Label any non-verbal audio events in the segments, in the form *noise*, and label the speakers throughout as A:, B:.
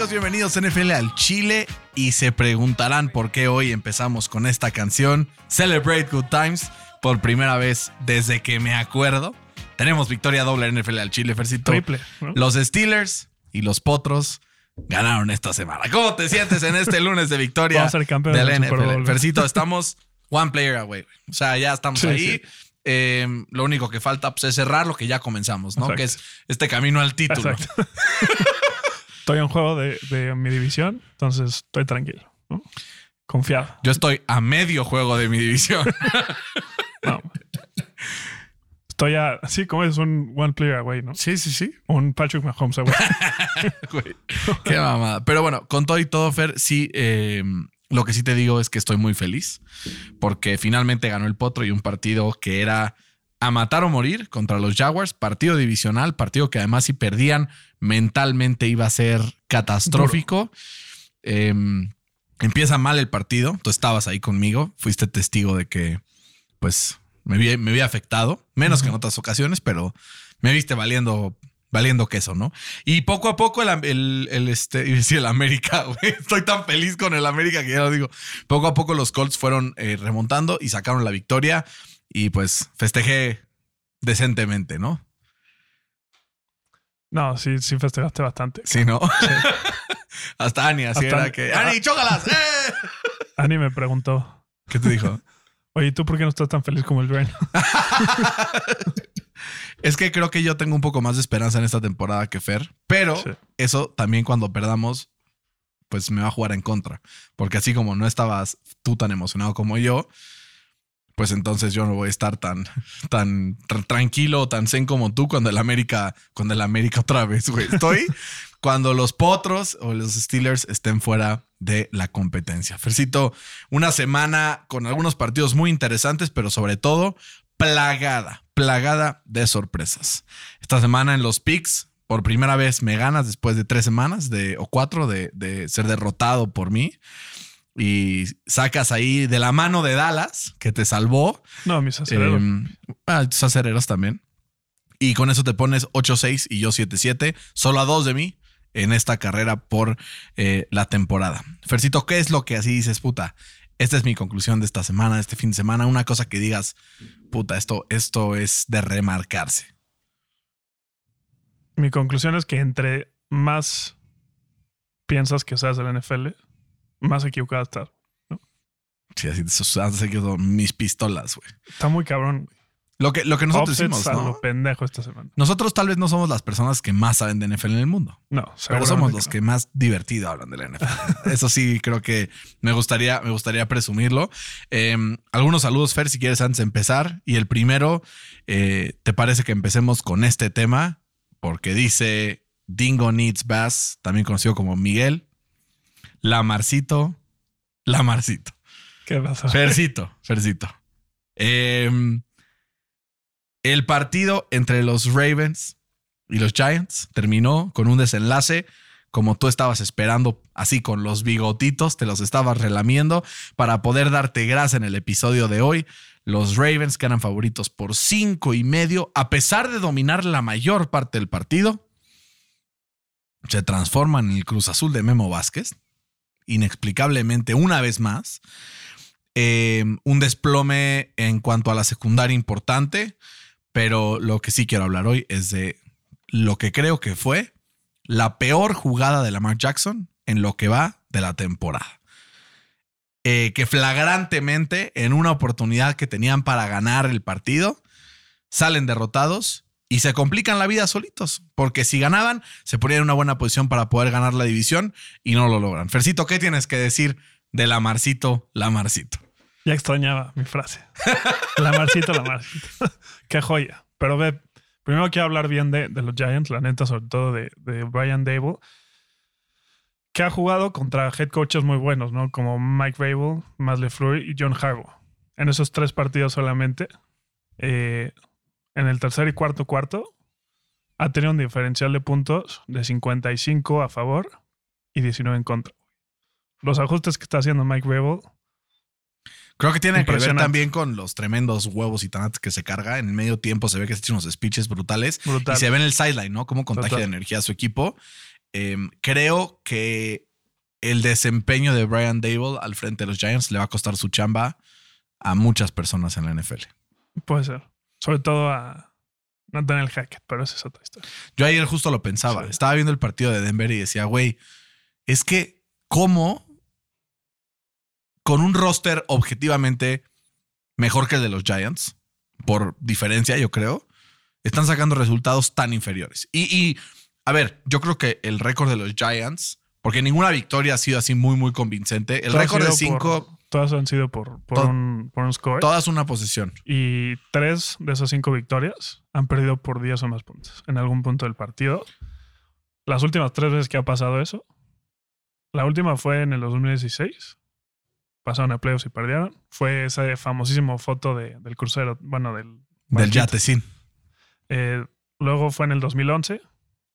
A: Amigos? Bienvenidos a NFL al Chile y se preguntarán por qué hoy empezamos con esta canción Celebrate Good Times por primera vez desde que me acuerdo. Tenemos victoria doble en NFL al Chile, Fercito.
B: Triple, ¿no?
A: Los Steelers y los Potros ganaron esta semana. ¿Cómo te sientes en este lunes de victoria
B: Vamos a ser campeones
A: del NFL?
B: Bowl.
A: Fercito, estamos one player away. O sea, ya estamos
B: Sí,
A: ahí.
B: sí.
A: Eh, lo único que falta pues, es cerrar lo que ya comenzamos, ¿no?
B: Exacto.
A: Que es este camino al título.
B: Exacto. *laughs* estoy en juego de, de mi división, entonces estoy tranquilo. ¿no? Confiado.
A: Yo estoy a medio juego de mi división. *laughs*
B: No. Estoy a. Sí, como es un one player away, ¿no?
A: sí, sí, sí.
B: Un Patrick Mahomes away. *laughs*
A: Güey, Qué mamada. Pero bueno, con todo y todo, Fer, sí, eh, lo que sí te digo es que estoy muy feliz porque finalmente ganó el Potro y un partido que era a matar o morir contra los Jaguars, partido divisional, partido que además si perdían mentalmente iba a ser catastrófico. Eh, empieza mal el partido, tú estabas ahí conmigo, fuiste testigo de que pues me vi, me vi afectado, menos que en otras ocasiones, pero me viste valiendo, valiendo queso, ¿no? Y poco a poco el, el, el, este, *laughs* el América, estoy tan feliz con el América que ya lo digo. Poco a poco los Colts fueron eh, remontando y sacaron la victoria y pues festejé decentemente, ¿no?
B: No, sí, sí festejaste bastante.
A: Sí, ¿no? *laughs* Hasta Ani, así
B: Hasta-
A: era que. ¡Ani, chócalas! *laughs* ¡Eh!
B: Ani me preguntó,
A: ¿Qué te dijo? *laughs*
B: oye, ¿tú por qué no estás tan feliz como el Dwayne?
A: Es que creo que yo tengo un poco más de esperanza en esta temporada que Fer, pero
B: Sí.
A: eso también cuando perdamos, pues me va a jugar en contra. Porque así como no estabas tú tan emocionado como yo, pues entonces yo no voy a estar tan, tan tr- tranquilo o tan zen como tú cuando el América, cuando el América otra vez, güey. Estoy *laughs* cuando los potros o los Steelers estén fuera de la competencia. Fercito, una semana con algunos partidos muy interesantes, pero sobre todo plagada, plagada de sorpresas. Esta semana en los picks, por primera vez me ganas después de tres semanas de, o cuatro de, de ser derrotado por mí. Y sacas ahí de la mano de Dallas, que te salvó.
B: No, mis aceleros.
A: Eh, ah, tus acereros también. Y con eso te pones 8-6 y yo 7-7, solo a dos de mí en esta carrera por eh, la temporada. Fercito, ¿qué es lo que así dices, puta? Esta es mi conclusión de esta semana, de este fin de semana. Una cosa que digas, puta, esto, esto es de remarcarse.
B: Mi conclusión es que entre más piensas que sabes del NFL, más equivocado estás.
A: Sí, así te han seguido mis pistolas, güey.
B: Está muy cabrón.
A: Lo que, lo que nosotros hicimos, ¿no?
B: lo pendejo esta semana.
A: Nosotros tal vez no somos las personas que más saben de NFL en el mundo.
B: No,
A: Pero somos los
B: no.
A: que más divertido hablan de la NFL. *laughs* Eso sí, creo que me gustaría, me gustaría presumirlo. Eh, algunos saludos, Fer, si quieres antes de empezar. Y el primero, eh, ¿te parece que empecemos con este tema? Porque dice Dingo Needs Bass, también conocido como Miguel. Lamarcito, Lamarcito.
B: ¿Qué pasa?
A: Fercito, Fercito. Eh, el partido entre los Ravens y los Giants terminó con un desenlace como tú estabas esperando, así con los bigotitos, te los estabas relamiendo para poder darte grasa en el episodio de hoy. Los Ravens, que eran favoritos por cinco y medio, a pesar de dominar la mayor parte del partido, se transforman en el Cruz Azul de Memo Vázquez, inexplicablemente una vez más. Eh, un desplome en cuanto a la secundaria importante, pero lo que sí quiero hablar hoy es de lo que creo que fue la peor jugada de Lamar Jackson en lo que va de la temporada. Eh, que flagrantemente en una oportunidad que tenían para ganar el partido, salen derrotados y se complican la vida solitos, porque si ganaban, se ponían en una buena posición para poder ganar la división y no lo logran. Fercito, ¿qué tienes que decir de Lamarcito, Lamarcito?
B: Ya extrañaba mi frase. La marcito, la marcito. *laughs* Qué joya. Pero ve, primero quiero hablar bien de, los Giants, la neta, sobre todo de, de Brian Dable. que ha jugado contra head coaches muy buenos, ¿no? Como Mike Rabel, Matt LeFleur y John Harbaugh. En esos tres partidos solamente, eh, en el tercer y cuarto cuarto, ha tenido un diferencial de puntos de 55 a favor y 19 en contra. Los ajustes que está haciendo Mike Rabel
A: Creo que tiene que ver también con los tremendos huevos y tanates que se carga. En el medio tiempo se ve que se echa unos speeches brutales.
B: brutal.
A: Y se ve en el sideline, ¿no? Cómo contagia de energía a su equipo. Eh, creo que el desempeño de Brian Dable al frente de los Giants le va a costar su chamba a muchas personas en la NFL.
B: Puede ser. Sobre todo a Nathaniel Hackett, pero esa es otra historia.
A: Yo ayer justo lo pensaba.
B: Sí.
A: Estaba viendo el partido de Denver y decía, güey, es que cómo con un roster objetivamente mejor que el de los Giants, por diferencia, yo creo, están sacando resultados tan inferiores. Y, y, a ver, yo creo que el récord de los Giants, porque ninguna victoria ha sido así muy, muy convincente. El récord de cinco,
B: Todas han sido por, por, un, por un score.
A: todas una posición.
B: Y tres de esas cinco victorias han perdido por 10 o más puntos en algún punto del partido. Las últimas tres veces que ha pasado eso, la última fue en el 2016. Pasaron a playoffs y perdieron. Fue esa famosísima foto de- del crucero, bueno, del...
A: Del. Yatecín.
B: Eh, luego fue en el 2011.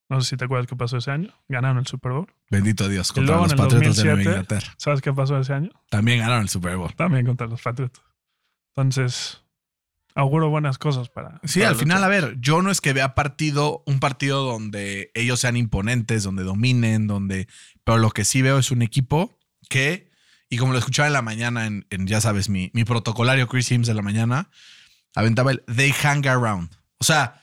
B: No sé si te acuerdas qué pasó ese año. Ganaron el Super Bowl.
A: Bendito Dios, contra los Patriotas de Nueva
B: 2007,
A: Inglaterra.
B: ¿Sabes qué pasó ese año?
A: También ganaron el Super Bowl.
B: También contra los Patriotas. Entonces, auguro buenas cosas para...
A: Sí,
B: para
A: al final, a ver, yo no es que vea partido, un partido donde ellos sean imponentes, donde dominen, donde. Pero lo que sí veo es un equipo que, y como lo escuchaba en la mañana, en, en, ya sabes, mi, mi protocolario Chris Sims de la mañana, aventaba el they hang around. O sea,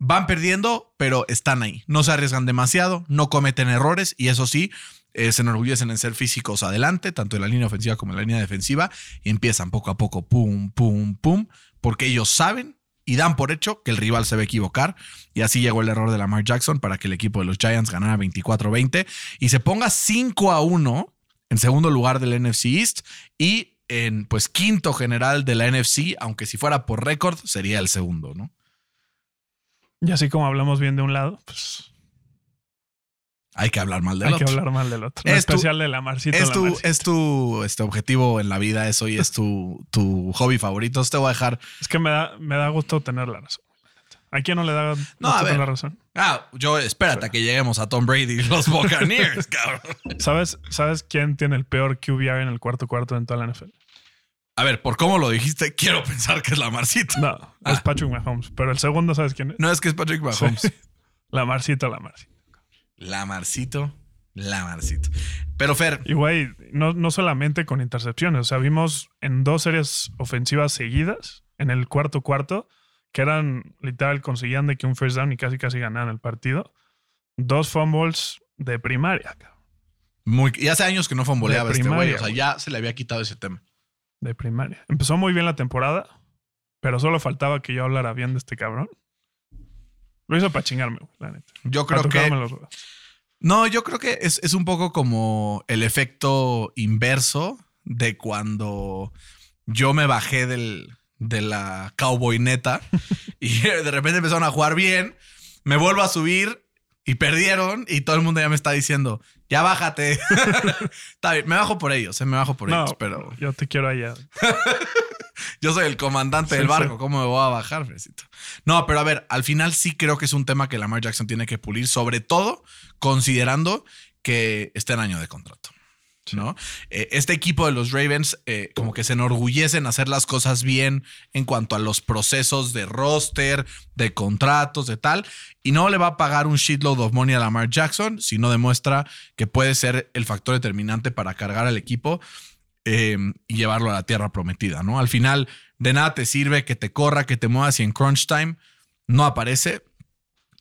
A: van perdiendo, pero están ahí. No se arriesgan demasiado, no cometen errores, y eso sí, eh, se enorgullecen en ser físicos adelante, tanto en la línea ofensiva como en la línea defensiva, y empiezan poco a poco, pum, pum, pum, porque ellos saben y dan por hecho que el rival se va a equivocar. Y así llegó el error de Lamar Jackson para que el equipo de los Giants ganara 24-20 y se ponga 5 a 1 en segundo lugar del NFC East y en pues quinto general de la NFC, aunque si fuera por récord sería el segundo, ¿no?
B: Y así como hablamos bien de un lado, pues
A: Hay que hablar mal del
B: hay
A: otro.
B: que hablar mal del otro. En
A: Es tu-
B: especial de la Marcita.
A: Es tu, es tu este, objetivo en la vida, eso y es tu, tu hobby favorito. Te voy a dejar.
B: Es que me da, me da gusto tener la razón. ¿A quién no le da gusto
A: No, a
B: tener
A: ver.
B: la razón?
A: Ah, yo espérate a que lleguemos a Tom Brady y los Buccaneers, *laughs* cabrón.
B: ¿Sabes, ¿Sabes quién tiene el peor QBR en el cuarto cuarto en toda la NFL?
A: A ver, por cómo lo dijiste, *laughs* quiero pensar que es la Marcita.
B: No,
A: Ah.
B: es Patrick Mahomes. Pero el segundo, ¿sabes quién es?
A: No es que es Patrick Mahomes.
B: Sí. *laughs* La Marcita, la Marcita.
A: La Marcito, la Marcito. Pero Fer,
B: Y güey, no, no solamente con intercepciones. O sea, vimos en dos series ofensivas seguidas, en el cuarto cuarto, que eran literal, conseguían de que un first down y casi casi ganaban el partido. Dos fumbles de primaria, cabrón.
A: muy, y hace años que no fonboleaba
B: De
A: este güey. O sea, ya se le había quitado ese tema.
B: De primaria. Empezó muy bien la temporada, pero solo faltaba que yo hablara bien de este cabrón. Lo hizo para chingarme, güey, la neta.
A: Yo creo que.
B: los.
A: No, yo creo que es, es un poco como el efecto inverso de cuando yo me bajé del, de la cowboy neta *laughs* y de repente empezaron a jugar bien, me vuelvo a subir y perdieron y todo el mundo ya me está diciendo, ya bájate. *laughs* está bien, me bajo por ellos, eh, me bajo por
B: No,
A: ellos, pero
B: yo te quiero allá. *laughs*
A: yo soy el comandante
B: Sí,
A: del barco,
B: sí.
A: ¿cómo me voy a bajar, Fresito? No, pero a ver, al final sí creo que es un tema que Lamar Jackson tiene que pulir, sobre todo considerando que está en año de contrato. ¿No? Eh, este equipo de los Ravens eh, como que se enorgullece en hacer las cosas bien en cuanto a los procesos de roster, de contratos, de tal, y no le va a pagar un shitload of money a Lamar Jackson si no demuestra que puede ser el factor determinante para cargar al equipo eh, y llevarlo a la tierra prometida, ¿no? Al final, de nada te sirve que te corra, que te muevas y en crunch time no aparece.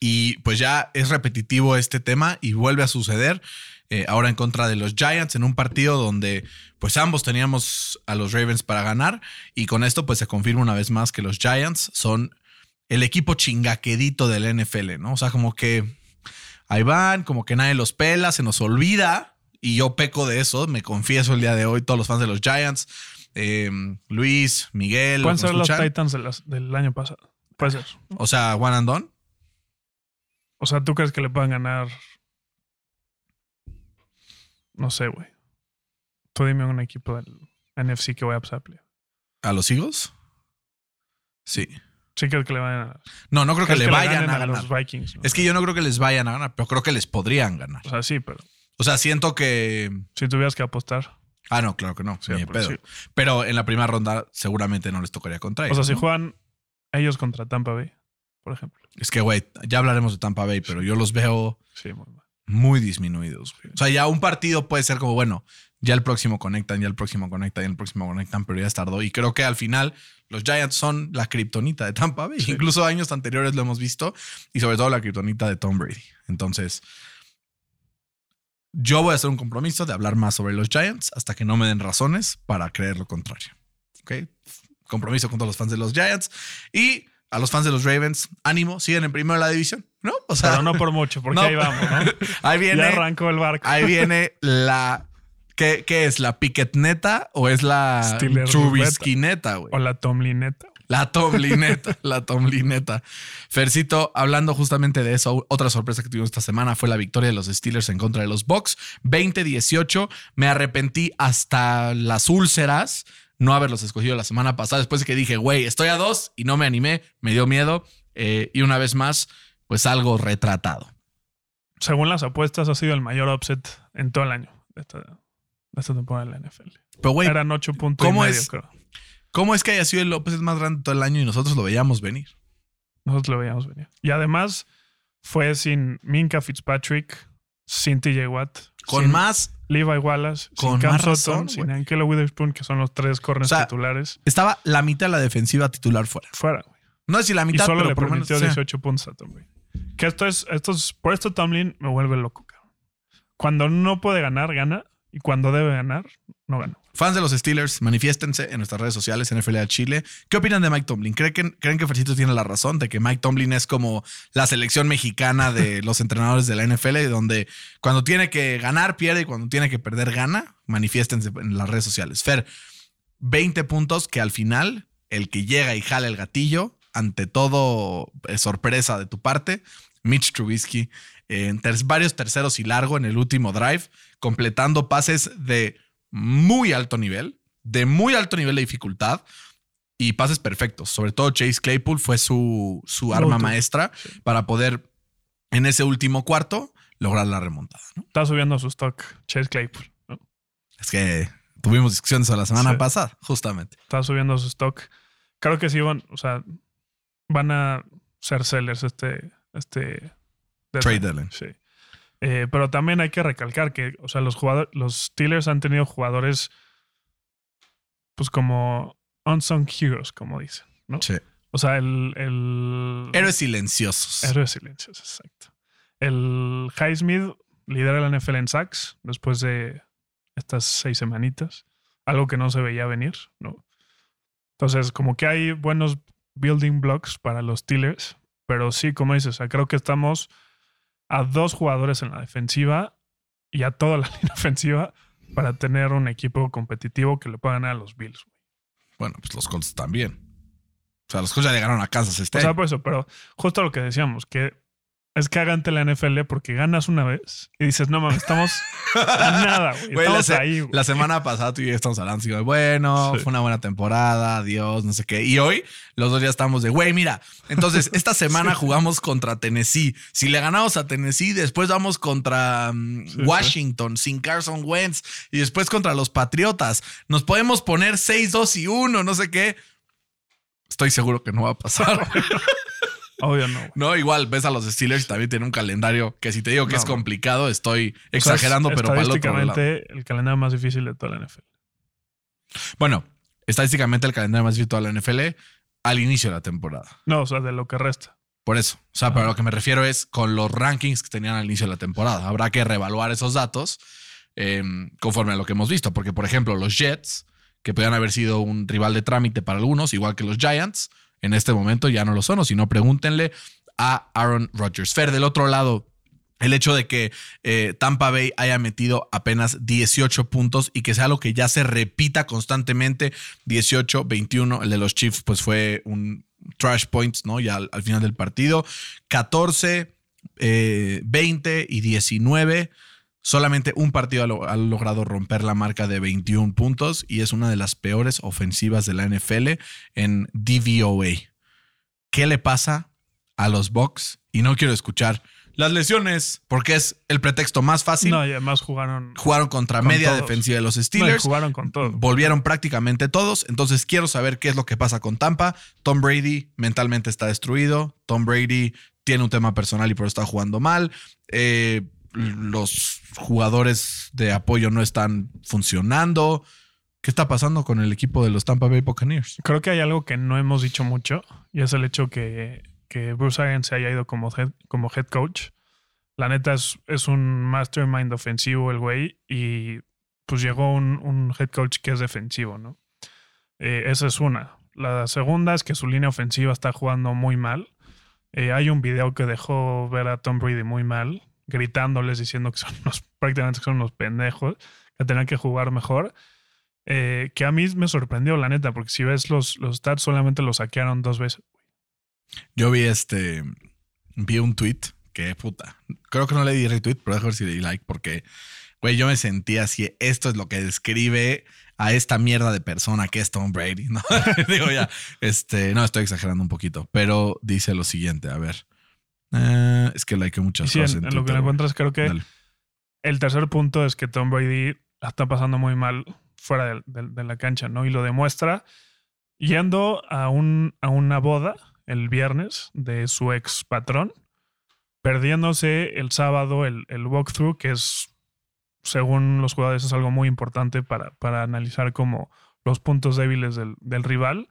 A: Y pues ya es repetitivo este tema y vuelve a suceder. Eh, ahora en contra de los Giants en un partido donde pues ambos teníamos a los Ravens para ganar y con esto pues se confirma una vez más que los Giants son el equipo chingaquedito del NFL, ¿no? O sea, como que ahí van, como que nadie los pela, se nos olvida y yo peco de eso, me confieso el día de hoy, todos los fans de los Giants, eh, Luis, Miguel,
B: Pueden ser los. Titans de las- del año pasado. Puede ser.
A: o sea, one and done.
B: O sea, ¿tú crees que le puedan ganar? No sé, güey. Tú dime un equipo del NFC que voy a playoff.
A: ¿A los Eagles? Sí.
B: Sí creo que le vayan a ganar.
A: No, no creo que
B: ¿Crees
A: le vayan a ganar.
B: los Vikings. ¿no?
A: Es que yo no creo que les vayan a ganar, pero creo que les podrían ganar.
B: O sea, sí, pero
A: O sea, siento que.
B: si tuvieras que apostar.
A: Ah, no, claro que no.
B: Sí, pues, sí.
A: Pero en la primera ronda seguramente no les tocaría contra
B: O
A: ellos.
B: sea, si juegan ellos contra Tampa Bay, por ejemplo.
A: Es que, güey, ya hablaremos de Tampa Bay, pero yo los veo
B: Sí, muy mal.
A: Muy disminuidos. güey. O sea, ya un partido puede ser como, bueno, ya el próximo conectan, ya el próximo conectan, ya el próximo conectan, pero ya es tardó. Y creo que al final los Giants son la kriptonita de Tampa Bay. Incluso años anteriores lo hemos visto y sobre todo la kriptonita de Tom Brady. Entonces, yo voy a hacer un compromiso de hablar más sobre los Giants hasta que no me den razones para creer lo contrario. ¿Ok? Compromiso con todos los fans de los Giants y a los fans de los Ravens, ánimo, siguen en primero de la división, ¿no? O sea,
B: Pero no por mucho, porque *laughs*
A: No.
B: ahí vamos, ¿no? *laughs*
A: ahí viene.
B: Ya arrancó el barco.
A: Ahí viene la. ¿Qué, qué es? ¿La Piquetneta o es la Trubiskineta, güey?
B: O la Tomlineta.
A: La Tomlineta, *laughs* la Tomlineta. Fercito, hablando justamente de eso, otra sorpresa que tuvimos esta semana fue la victoria de los Steelers en contra de los Bucks. 20-18. Me arrepentí hasta las úlceras no haberlos escogido la semana pasada, después de que dije, güey, estoy a dos y no me animé, me dio miedo. eh, y una vez más, pues algo retratado.
B: Según las apuestas, ha sido el mayor upset en todo el año de esta, de esta temporada de la NFL.
A: Pero, güey,
B: Eran ocho puntos
A: ¿cómo
B: y medio,
A: es?
B: creo.
A: ¿cómo es que haya sido el López más grande todo el año y nosotros lo veíamos venir?
B: Nosotros lo veíamos venir. Y además fue sin Minka Fitzpatrick, sin TJ Watt,
A: Con
B: sin
A: más
B: Levi Wallace,
A: con
B: sin Cam
A: más
B: Sutton,
A: razón,
B: sin
A: güey.
B: Ankelo Witherspoon, que son los tres corners
A: O sea,
B: titulares.
A: Estaba la mitad de la defensiva titular fuera.
B: Fuera, güey.
A: No sé si la
B: Y
A: mitad,
B: solo
A: pero
B: le
A: por lo menos.
B: permitió
A: o sea,
B: 18 puntos a Tom. Que esto es, esto es, por esto Tomlin me vuelve loco, cabrón. Cuando no puede ganar, gana. Y cuando debe ganar, no gana.
A: fans de los Steelers, manifiéstense en nuestras redes sociales, NFL Chile. ¿Qué opinan de Mike Tomlin? ¿Creen que, ¿Creen que Fercito tiene la razón de que Mike Tomlin es como la selección mexicana de *laughs* los entrenadores de la NFL, donde cuando tiene que ganar, pierde y cuando tiene que perder, gana? Manifiéstense en las redes sociales. Fer, 20 puntos que al final, el que llega y jala el gatillo, ante todo eh, sorpresa de tu parte, Mitch Trubisky, en ter- varios terceros y largo en el último drive, completando pases de muy alto nivel, de muy alto nivel de dificultad y pases perfectos. Sobre todo Chase Claypool fue su, su arma maestra para poder en ese último cuarto lograr la remontada. ¿no?
B: Está subiendo su stock Chase Claypool. ¿no?
A: Es que tuvimos discusiones la semana
B: Sí.
A: pasada, justamente.
B: Está subiendo su stock. Creo que sí van, o sea, van a ser sellers este, este
A: Trade deadline.
B: Sí. Eh, pero también hay que recalcar que, o sea, los jugadores, los Steelers han tenido jugadores, pues como unsung heroes, como dicen, ¿no?
A: Sí.
B: O sea, el, el
A: Héroes silenciosos.
B: héroe silencioso, exacto. El Highsmith lidera la NFL en sacks después de estas seis semanitas. Algo que no se veía venir, ¿no? Entonces, como que hay buenos building blocks para los Steelers, pero sí, como dices, o sea, creo que estamos a dos jugadores en la defensiva y a toda la *laughs* línea ofensiva para tener un equipo competitivo que le pueda ganar a los Bills.
A: Bueno, pues los Colts también. O sea, los Colts ya llegaron a Kansas este
B: O sea, por eso, pero justo lo que decíamos, que es cagante la NFL porque ganas una vez y dices, no mames, estamos a *laughs* nada, güey.
A: Güey, la,
B: Estamos
A: se-
B: ahí, güey.
A: la semana pasada tú y yo estamos hablando bueno,
B: Sí.
A: fue una buena temporada, adiós, no sé qué. Y hoy los dos ya estamos de, güey, mira, entonces *laughs* esta semana jugamos contra Tennessee. Si le ganamos a Tennessee, después vamos contra mm,
B: sí.
A: Washington sin Carson Wentz y después contra los Patriotas. Nos podemos poner 6-2 y 1, no sé qué. Estoy seguro que no va a pasar. *laughs*
B: Obvio no, güey.
A: No, igual ves a los Steelers y también tienen un calendario que si te digo que
B: No,
A: es complicado, estoy
B: O sea, es
A: exagerando, pero para el otro lado.
B: Estadísticamente, el calendario más difícil de toda la NFL.
A: Bueno, estadísticamente el calendario más virtual de la NFL al inicio de la temporada.
B: No, o sea, de lo que resta.
A: Por eso. O sea, para lo que me refiero es con los rankings que tenían al inicio de la temporada. Habrá que reevaluar esos datos eh, conforme a lo que hemos visto. Porque, por ejemplo, los Jets, que podían haber sido un rival de trámite para algunos, igual que los Giants, en este momento ya no lo son. O si no, pregúntenle a Aaron Rodgers. Fer, del otro lado, el hecho de que eh, Tampa Bay haya metido apenas 18 puntos y que sea lo que ya se repita constantemente, 18, 21, el de los Chiefs pues fue un trash points, ¿no? Ya al, al final del partido, 14, eh, 20 y 19 Solamente un partido ha, lo- ha logrado romper la marca de 21 puntos y es una de las peores ofensivas de la NFL en DVOA. ¿Qué le pasa a los Bucks? Y no quiero escuchar las lesiones porque es el pretexto más fácil.
B: No, y además jugaron.
A: Jugaron contra
B: Con
A: media
B: todos.
A: defensiva de los
B: no, y
A: Steelers.
B: jugaron con todo.
A: Volvieron prácticamente todos. Entonces quiero saber qué es lo que pasa con Tampa. Tom Brady mentalmente está destruido. Tom Brady tiene un tema personal y por eso está jugando mal. Eh, los jugadores de apoyo no están funcionando. ¿Qué está pasando con el equipo de los Tampa Bay Buccaneers?
B: Creo que hay algo que no hemos dicho mucho y es el hecho que, que Bruce Arians se haya ido como head, como head coach. La neta es, es un mastermind ofensivo el güey y pues llegó un, head coach que es defensivo, ¿no? Eh, esa es una. La segunda es que su línea ofensiva está jugando muy mal. Eh, hay un video que dejó ver a Tom Brady muy mal, gritándoles, diciendo que son *laughs* unos, prácticamente que son unos pendejos, que tenían que jugar mejor. Eh, que a mí me sorprendió, la neta, porque si ves los, los stats, solamente los saquearon dos veces.
A: Yo vi este. Vi un tweet que puta. Creo que no le di retweet, pero déjame ver si le di like porque, güey, yo me sentía así. Esto es lo que describe a esta mierda de persona que es Tom Brady, ¿no? *laughs* Digo ya, este, no estoy exagerando un poquito, pero dice lo siguiente, a ver. Eh, es que like
B: Y
A: muchas
B: sí,
A: cosas.
B: en
A: en
B: lo que
A: güey.
B: encuentras, creo que
A: Dale.
B: el tercer punto es que Tom Brady la está pasando muy mal fuera de, de- de la cancha, ¿no? Y lo demuestra yendo a, un, a una boda el viernes de su ex patrón, perdiéndose el sábado el, el walkthrough, que es, según los jugadores, es algo muy importante para, para analizar como los puntos débiles del, del rival.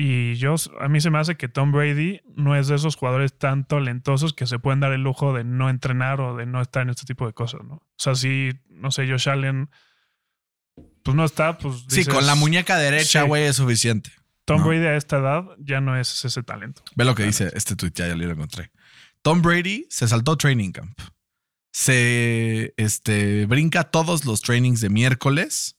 B: Y yo, a mí se me hace que Tom Brady no es de esos jugadores tan talentosos que se pueden dar el lujo de no entrenar o de no estar en este tipo de cosas, ¿no? O sea, si, no sé, Josh Allen, pues no está, pues.
A: Sí,
B: dices,
A: con la muñeca derecha,
B: Sí.
A: güey, es suficiente.
B: Tom
A: no.
B: Brady a esta edad ya no es ese talento.
A: Ve lo que dice este tweet, ya, ya lo encontré. Tom Brady se saltó training camp. Se este, brinca todos los trainings de miércoles.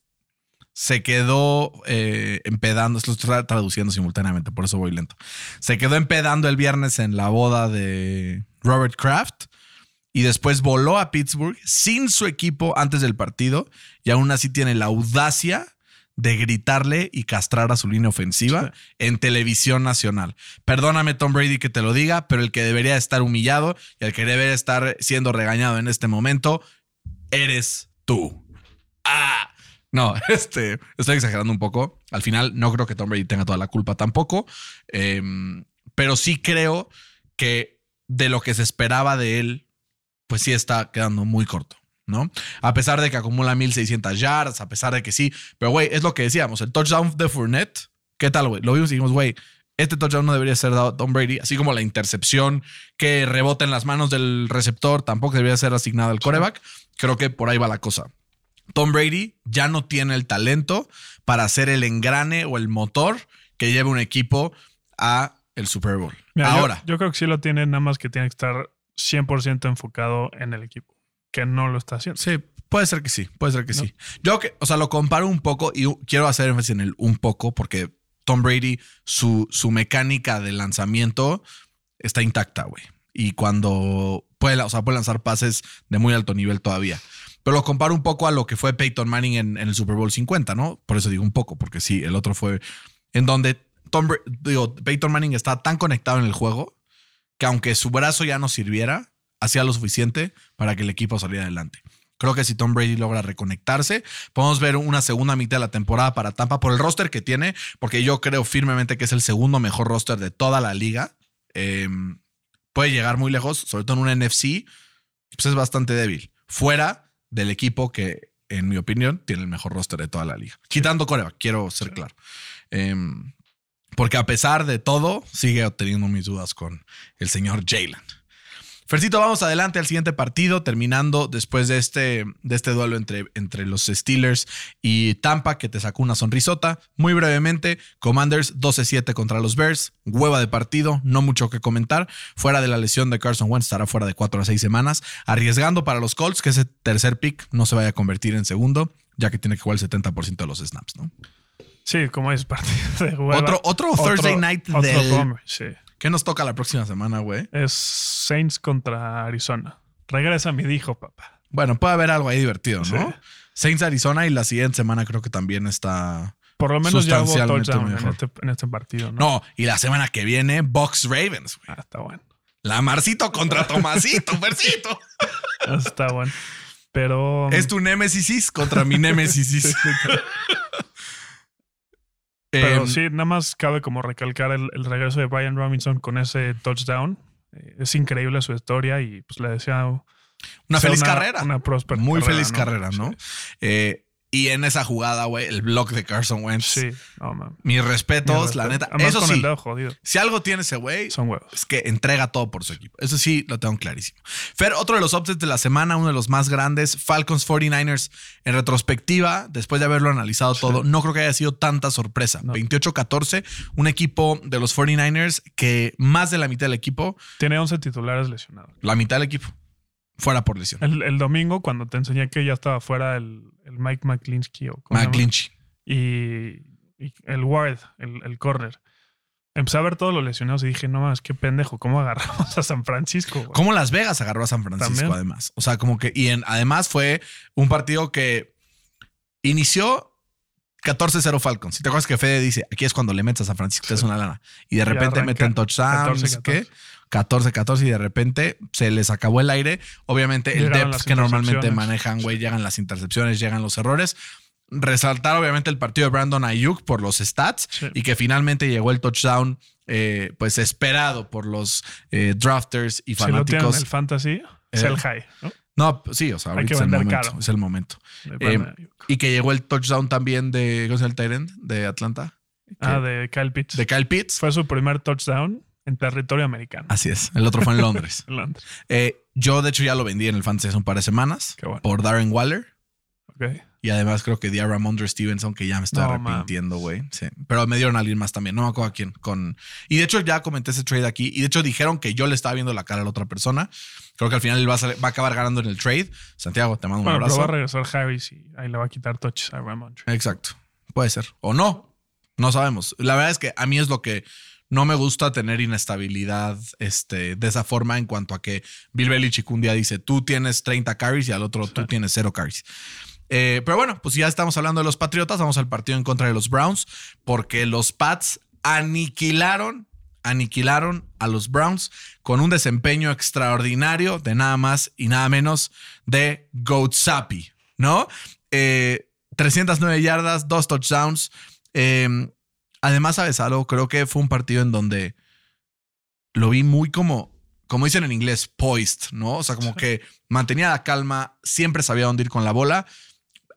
A: Se quedó eh, empedando, esto lo estoy traduciendo simultáneamente, por eso voy lento. Se quedó empedando el viernes en la boda de Robert Kraft y después voló a Pittsburgh sin su equipo antes del partido y aún así tiene la audacia de gritarle y castrar a su línea ofensiva en televisión nacional. Perdóname Tom Brady que te lo diga, pero el que debería estar humillado y el que debería estar siendo regañado en este momento eres tú. Ah, no, *laughs* este, estoy exagerando un poco. Al final no creo que Tom Brady tenga toda la culpa tampoco, Em, pero sí creo que de lo que se esperaba de él, pues sí está quedando muy corto. ¿no? A pesar de que acumula 1600 yards, a pesar de que sí, pero güey, es lo que decíamos, el touchdown de Fournette, ¿qué tal, güey? Lo vimos y dijimos, güey, este touchdown no debería ser dado a Tom Brady, así como la intercepción que rebota en las manos del receptor tampoco debería ser asignada al coreback. Creo que por ahí va la cosa. Tom Brady ya no tiene el talento para ser el engrane o el motor que lleve un equipo a el Super Bowl.
B: Mira,
A: Ahora,
B: Yo, creo que sí lo tiene, nada más que tiene que estar 100% enfocado en el equipo, que no lo está haciendo.
A: Sí, puede ser que sí, puede ser que
B: No.
A: sí. Yo, que, o sea, lo comparo un poco y quiero hacer énfasis en el un poco porque Tom Brady, su, su mecánica de lanzamiento está intacta, güey. Y cuando puede, o sea, puede lanzar pases de muy alto nivel todavía. Pero lo comparo un poco a lo que fue Peyton Manning en, el Super Bowl 50, ¿no? Por eso digo un poco, porque sí, el otro fue en donde Tom digo, Peyton Manning está tan conectado en el juego que aunque su brazo ya no sirviera, hacía lo suficiente para que el equipo saliera adelante. Creo que si Tom Brady logra reconectarse, podemos ver una segunda mitad de la temporada para Tampa por el roster que tiene, porque yo creo firmemente que es el segundo mejor roster de toda la liga. Eh, puede llegar muy lejos, sobre todo en un NFC, pues es bastante débil. Fuera del equipo que, en mi opinión, tiene el mejor roster de toda la liga. Quitando coreback, quiero ser claro. Eh, porque a pesar de todo, sigue teniendo mis dudas con el señor Jalen. Fercito, vamos adelante al siguiente partido, terminando después de este, de este duelo entre, entre los Steelers y Tampa, que te sacó una sonrisota. Muy brevemente, Commanders 12-7 contra los Bears, hueva de partido, no mucho que comentar. Fuera de la lesión de Carson Wentz, estará fuera de 4 a 6 semanas, arriesgando para los Colts que ese tercer pick no se vaya a convertir en segundo, ya que tiene que jugar el 70% de los snaps, ¿no?
B: Sí, como es partido de hueva.
A: Otro, otro, Thursday night
B: otro
A: del...
B: sí.
A: ¿Qué nos toca la próxima semana, güey?
B: Es Saints contra Arizona. Regresa mi dijo, papá.
A: Bueno, puede haber algo ahí divertido, ¿no?
B: Sí.
A: Saints Arizona y la siguiente semana creo que también está.
B: Por lo menos ya hubo touchdown en este, en este partido, ¿no?
A: No, y la semana que viene, Box Ravens, güey.
B: Ah, está bueno.
A: La Marcito contra Tomasito, *laughs* Versito.
B: Eso Está bueno. Pero.
A: Es tu némesis contra mi némesis. *laughs*
B: Pero
A: Em,
B: sí, nada más cabe como recalcar el, el regreso de Brian Robinson con ese touchdown. Eh, es increíble su historia y pues le deseo
A: Una feliz
B: una-
A: carrera.
B: una próspera
A: Muy
B: carrera,
A: feliz
B: ¿no?
A: carrera, ¿no?
B: Sí.
A: Eh, y en esa jugada, güey, el block de Carson Wentz.
B: Sí, no, man.
A: Mis respetos,
B: Mis
A: la
B: respetos.
A: neta.
B: Además,
A: Eso
B: con
A: sí,
B: el dedo jodido.
A: si algo tiene ese güey,
B: Son huevos.
A: es que entrega todo por su equipo. Eso sí, lo tengo clarísimo. Fer, otro de los upsets de la semana, uno de los más grandes, Falcons 49ers. En retrospectiva, después de haberlo analizado todo, no creo que haya sido tanta sorpresa.
B: No.
A: 28-14, un equipo de los 49ers que más de la mitad del equipo,
B: Tiene 11 titulares lesionados.
A: la mitad del equipo, fuera por lesión.
B: El, el domingo, cuando te enseñé que ya estaba fuera el, el Mike McClinsky o ¿cómo?
A: McClinchy.
B: y, y el Ward, el, el corner. Empecé a ver todos los lesionados y dije, no más, qué pendejo, ¿cómo agarramos a San Francisco? güey?"
A: Como Las Vegas agarró a San Francisco,
B: También.
A: además. O sea, como que. Y en- además fue un partido que inició 14-0 Falcons. Si te acuerdas que Fede dice, aquí es cuando le metes a San Francisco, te es una lana. Y de repente meten touchdown, no sé
B: 14-14.
A: qué. 14-14 y de repente se les acabó el aire. Obviamente el depth que normalmente manejan, güey, llegan las intercepciones, llegan los errores. Resaltar obviamente el partido de Brandon Ayuk por los stats
B: Sí.
A: y que finalmente llegó el touchdown eh, pues esperado por los eh, drafters y
B: Si lo tienen
A: fanáticos.
B: el fantasy, es
A: Eh,
B: el high, ¿no?
A: No, sí, o sea, ahorita
B: que
A: es el momento.
B: caro.
A: Es el momento. Eh, y que llegó el touchdown también de, ¿cómo se llama el end? De Atlanta.
B: ah, de Kyle Pitts.
A: De Kyle Pitts.
B: Fue su primer touchdown en territorio americano.
A: Así es. El otro fue en Londres. *laughs*
B: en Londres.
A: Eh, yo, de hecho, ya lo vendí en el fantasy hace un par de semanas
B: Qué bueno.
A: por Darren Waller.
B: Ok.
A: Y además creo que di a Ramondre Stevenson, que ya me estoy
B: No,
A: arrepintiendo, güey. Sí. Pero me dieron a alguien más también. No me acuerdo a quién. Con... Y de hecho ya comenté ese trade aquí. Y de hecho dijeron que yo le estaba viendo la cara a la otra persona. Creo que al final él va a, sal- va a acabar ganando en el trade. Santiago, te mando un
B: Bueno, pero
A: abrazo.
B: va a regresar Harris y ahí le va a quitar touches a Ramondre.
A: Exacto. Puede ser. O no. No sabemos. La verdad es que a mí es lo que no me gusta tener inestabilidad este, de esa forma en cuanto a que Bill Belichick un día dice tú tienes 30 carries y al otro tú tienes 0 carries. Eh, pero bueno, pues ya estamos hablando de los Patriotas. Vamos al partido en contra de los Browns porque los Pats aniquilaron, aniquilaron a los Browns con un desempeño extraordinario de nada más y nada menos de Goat Sapi, ¿no? Eh, 309 yardas, dos touchdowns. Eh, además, sabes algo, creo que fue un partido en donde lo vi muy como, como dicen en inglés, poised, ¿no? O sea, como que mantenía la calma, siempre sabía dónde ir con la bola.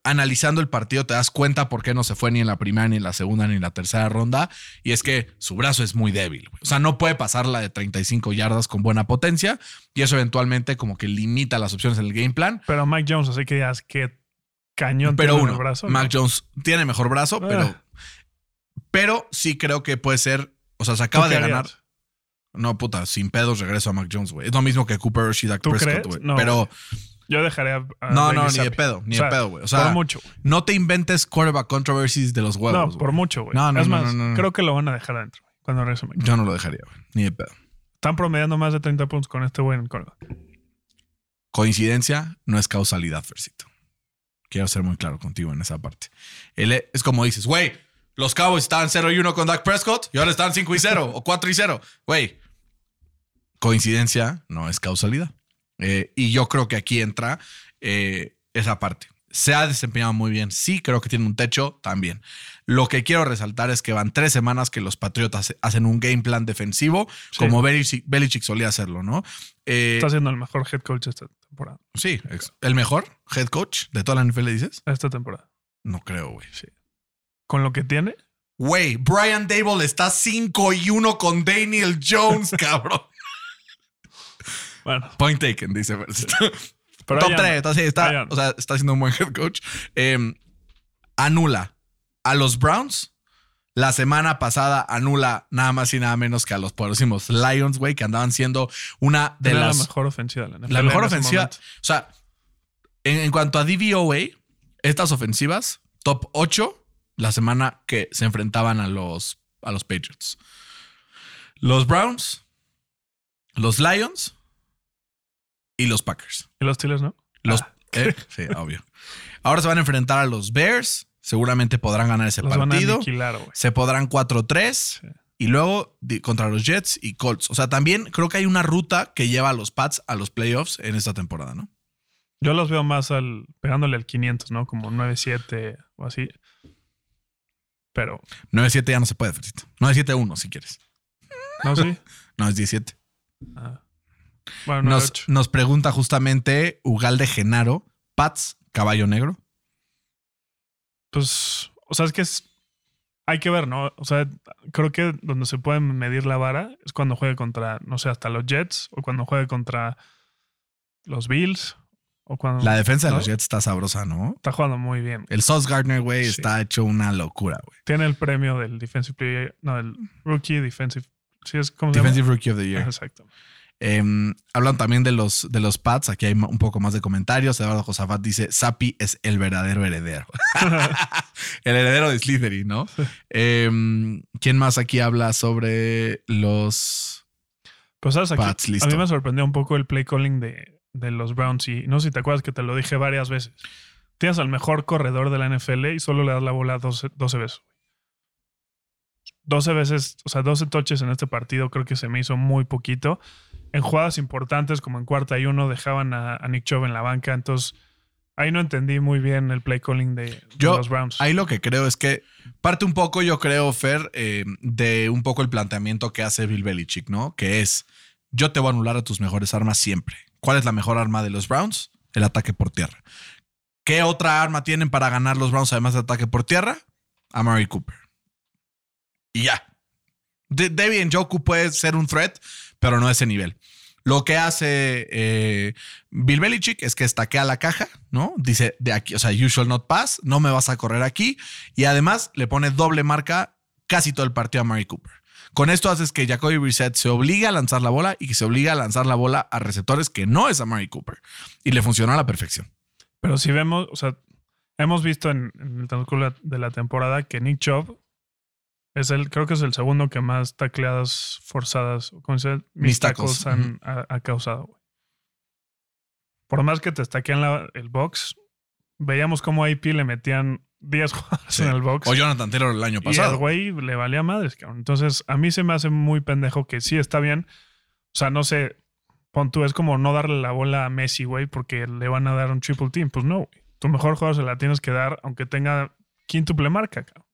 A: Analizando el partido te das cuenta por qué no se fue ni en la primera, ni en la segunda, ni en la tercera ronda. Y es que su brazo es muy débil. O sea, no puede pasar la de 35 yardas con buena potencia. Y eso eventualmente como que limita las opciones en el game plan.
B: Pero Mike Jones, así que digas que cañón
A: Pero
B: tiene en
A: uno,
B: el brazo.
A: Mac
B: ¿no?
A: Jones tiene mejor brazo,
B: Ah.
A: pero, pero sí creo que puede ser. O sea, se acaba
B: ¿Tú
A: de ganar.
B: harías?
A: No, puta, sin pedos regreso a Mac Jones, güey. Es lo mismo que Cooper Rush y Dak
B: ¿Tú
A: Prescott, güey.
B: No,
A: Pero
B: Yo a, a
A: no,
B: Bailey
A: no, ni de pedo, ni
B: O sea,
A: de pedo, güey. O sea,
B: por mucho. güey.
A: no te inventes quarterback controversies de los huevos.
B: No, por mucho, güey.
A: No, no,
B: es
A: no,
B: más,
A: no,
B: creo que lo van a dejar adentro güey, cuando regrese Mike.
A: Yo no lo dejaría, güey. Ni de pedo.
B: Están promediando más de 30 puntos con este güey en el.
A: Coincidencia no es causalidad, Fercito. Quiero ser muy claro contigo en esa parte. Él es como dices, güey, los Cowboys estaban 0 y 1 con Dak Prescott y ahora están 5 y 0 o 4 y 0. Güey, coincidencia no es causalidad. Eh, y yo creo que aquí entra eh, esa parte. Se ha desempeñado muy bien. Sí, creo que tiene un techo también. Lo que quiero resaltar es que van tres semanas que los Patriotas hacen un game plan defensivo,
B: Sí.
A: como Belichick, Belichick solía hacerlo, ¿no? Eh,
B: Está siendo el mejor head coach esta temporada.
A: Sí, el mejor head coach de toda la NFL, dices.
B: Esta temporada.
A: No creo, güey.
B: Con lo que tiene,
A: Güey, Brian Dable está 5 y 1 con Daniel Jones, *laughs* cabrón.
B: bueno.
A: Point taken, dice. *laughs*
B: Pero
A: Top
B: ahí
A: 3,
B: anda.
A: entonces está,
B: anda.
A: o sea, está siendo un buen head coach. Eh, anula a los Browns. La semana pasada anula nada más y nada menos que a los poderosísimos Lions, güey, que andaban siendo una de
B: Tenía
A: las.
B: la mejor ofensiva de la NFL
A: La mejor ofensiva.
B: momento.
A: O sea, en, en cuanto a DVOA, estas ofensivas, top 8 la semana que se enfrentaban a los, a los Patriots. Los Browns, los Lions y los Packers.
B: Y los Steelers, ¿no?
A: Los,
B: Ah, *laughs*
A: Eh, sí, obvio. Ahora se van a enfrentar a los Bears. Seguramente podrán ganar ese
B: Los van a
A: partido.
B: aniquilar.
A: Se podrán 4-3. Y luego contra los Jets y Colts. O sea, también creo que hay una ruta que lleva a los Pats a los playoffs en esta temporada, ¿no?
B: Yo los veo más al pegándole al 500, ¿no? Como 9-7 o así. Pero,
A: 9-7 ya no se puede, Fercito. 9-7-1 si quieres.
B: no, sí. *laughs*
A: No, es 17.
B: Ah. Bueno,
A: Nos,
B: 9-8.
A: nos pregunta justamente Ugalde Genaro, Pats, caballo negro.
B: Pues, o sea, es que es. Hay que ver, ¿no? O sea, creo que donde se puede medir la vara es cuando juegue contra, no sé, hasta los Jets o cuando juegue contra los Bills o cuando.
A: La defensa de los Jets está sabrosa, ¿no?
B: Está jugando muy bien.
A: El Sauce Gardner, güey,
B: Sí.
A: está hecho una locura, güey.
B: Tiene el premio del Defensive Player. No, el Rookie Defensive. Sí, es como.
A: Defensive Rookie of the Year.
B: Exacto.
A: Em, hablan también de los, de los Pats. Aquí hay un poco más de comentarios. Eduardo Josafat dice: Sapi es el verdadero heredero. *laughs* el heredero de Slytherin, ¿no? Em, ¿Quién más aquí habla sobre los
B: Pues sabes, aquí,
A: Pats?
B: a mí me sorprendió un poco el play calling de, de los Browns y no sé si te acuerdas que te lo dije varias veces. Tienes al mejor corredor de la NFL y solo le das la bola 12, 12 veces. 12 veces, o sea, 12 touches en este partido creo que se me hizo muy poquito. En jugadas importantes como en cuarta y uno dejaban a, a Nick Chubb en la banca, entonces ahí no entendí muy bien el play calling de, de
A: Yo
B: los Browns.
A: ahí lo que creo es que parte un poco, yo creo, Fer, eh, de un poco el planteamiento que hace Bill Belichick, ¿no? Que es, yo te voy a anular a tus mejores armas siempre. ¿Cuál es la mejor arma de los Browns? El ataque por tierra. ¿Qué otra arma tienen para ganar los Browns además de ataque por tierra? A Murray Cooper. Y ya. De Joku puede ser un threat, pero no a ese nivel. Lo que hace eh, Bill Belichick es que estaquea la caja, ¿no? Dice de aquí, o sea, you shall not pass, no me vas a correr aquí. Y además le pone doble marca casi todo el partido a Murray Cooper. Con esto haces que Jacoby Brissett se obliga a lanzar la bola y que se obliga a lanzar la bola a receptores que no es a Murray Cooper. Y le funciona a la perfección.
B: Pero si vemos, o sea, hemos visto en, en el transcurso de la temporada que Nick Chubb es el, creo que es el segundo que más tacleadas forzadas, ¿cómo se dice?
A: Mis tacos.
B: han ha, ha causado. güey. Por más que te estaquean la- el box, veíamos cómo a AP le metían 10 *laughs* jugadas
A: Sí.
B: en el box.
A: O Jonathan Taylor el año
B: y al
A: pasado.
B: güey le valía madres, cabrón. Entonces, a mí se me hace muy pendejo que sí está bien. O sea, no sé, pon tú, es como no darle la bola a Messi, güey, porque le van a dar un triple team. Pues no, güey. Tu mejor jugador se la tienes que dar, aunque tenga quíntuple marca, cabrón.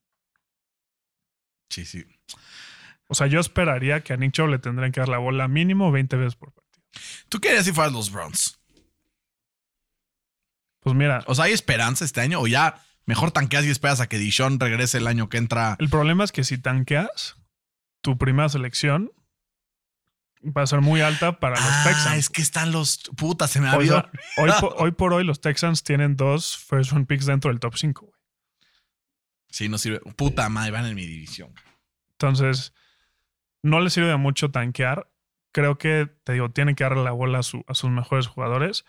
A: Sí, sí.
B: O sea, yo esperaría que a Nick Chubb le tendrían que dar la bola mínimo 20 veces por partido.
A: ¿Tú querías si fueras los Browns?
B: Pues mira,
A: O sea, ¿hay esperanza este año? ¿O ya mejor tanqueas y esperas a que Dishon regrese el año que entra?
B: el problema es que si tanqueas, tu primera selección va a ser muy alta para los
A: ah,
B: Texans.
A: es que están los... Puta, se me ha habido...
B: hoy, po- *laughs* hoy por hoy los Texans tienen dos first round picks dentro del top 5, güey.
A: Sí, no sirve. Puta madre, van en mi división.
B: Entonces, no le sirve mucho tanquear. Creo que, te digo, tienen que darle la bola a, su- a sus mejores jugadores.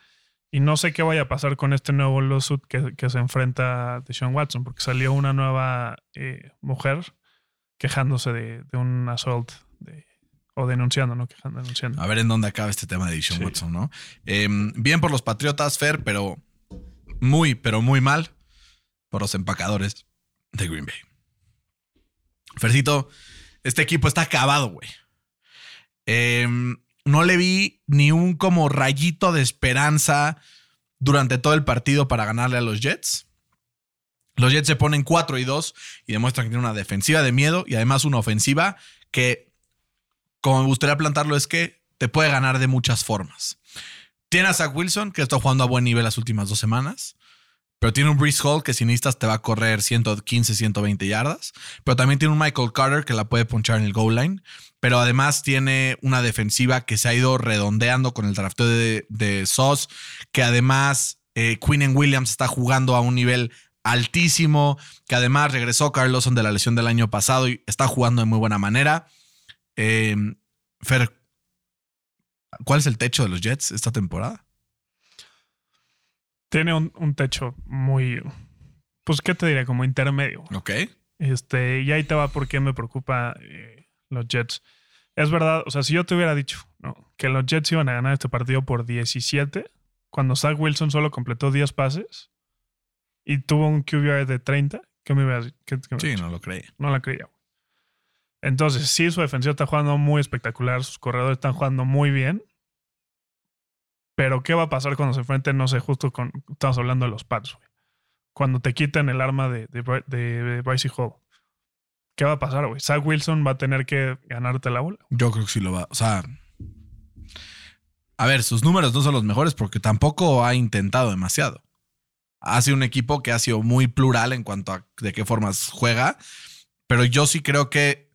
B: Y no sé qué vaya a pasar con este nuevo lawsuit que, que se enfrenta a Deshaun Watson, porque salió una nueva eh, mujer quejándose de, de un assault de- o denunciando, ¿no? Quejando, denunciando.
A: A ver en dónde acaba este tema de Dishon
B: Sí.
A: Watson, ¿no? Eh, bien por los Patriotas, Fer, pero muy, pero muy mal por los empacadores de Green Bay. Fercito, este equipo está acabado, güey. Eh, no le vi ni un como rayito de esperanza durante todo el partido para ganarle a los Jets. Los Jets se ponen 4 y 2 y demuestran que tienen una defensiva de miedo y además una ofensiva que, como me gustaría plantarlo, es que te puede ganar de muchas formas. Tiene a Zach Wilson, que está jugando a buen nivel las últimas dos semanas. Pero tiene un Breeze Hall que si necesitas te va a correr 115, 120 yardas. Pero también tiene un Michael Carter que la puede ponchar en el goal line. Pero además tiene una defensiva que se ha ido redondeando con el drafteo de, de. Que además eh, Quinn Williams está jugando a un nivel altísimo. Que además regresó Carlson de la lesión del año pasado y está jugando de muy buena manera. Eh, Fer, ¿cuál es el techo de los Jets esta temporada?
B: Tiene un, un techo muy, pues, ¿qué te diré? Como intermedio.
A: Ok.
B: Este, y ahí te va por qué me preocupa eh, los Jets. Es verdad, o sea, si yo te hubiera dicho ¿no? que los Jets iban a ganar este partido por 17, cuando Zach Wilson solo completó 10 pases y tuvo un QBR de 30, ¿qué me ibas qué- qué me
A: Sí, no lo creía.
B: No la creía. Entonces, sí, su defensiva está jugando muy espectacular, sus corredores están jugando muy bien. Pero, ¿qué va a pasar cuando se enfrenten? No sé, justo con. Estamos hablando de los Pats, güey. Cuando te quiten el arma de, de, Bry- de, de Bryce Hall. ¿Qué va a pasar, güey? Zach Wilson va a tener que ganarte la bola.
A: Yo creo que sí lo va. O sea. A ver, sus números no son los mejores porque tampoco ha intentado demasiado. Hace un equipo que ha sido muy plural en cuanto a de qué formas juega. Pero yo sí creo que.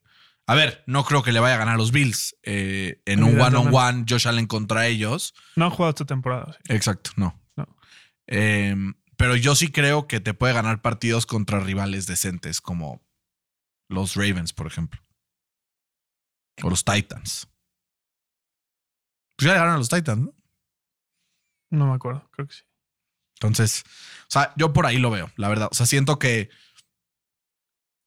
A: A ver, no creo que le vaya a ganar a los Bills eh, en un one-on-one Josh Allen contra ellos.
B: No han jugado esta temporada. sí.
A: Exacto, no.
B: No.
A: Eh, pero yo sí creo que te puede ganar partidos contra rivales decentes como los Ravens, por ejemplo. O los Titans. Pues ya le ganaron a los Titans, ¿no?
B: No me acuerdo, creo que sí.
A: Entonces, o sea, yo por ahí lo veo, la verdad. O sea, siento que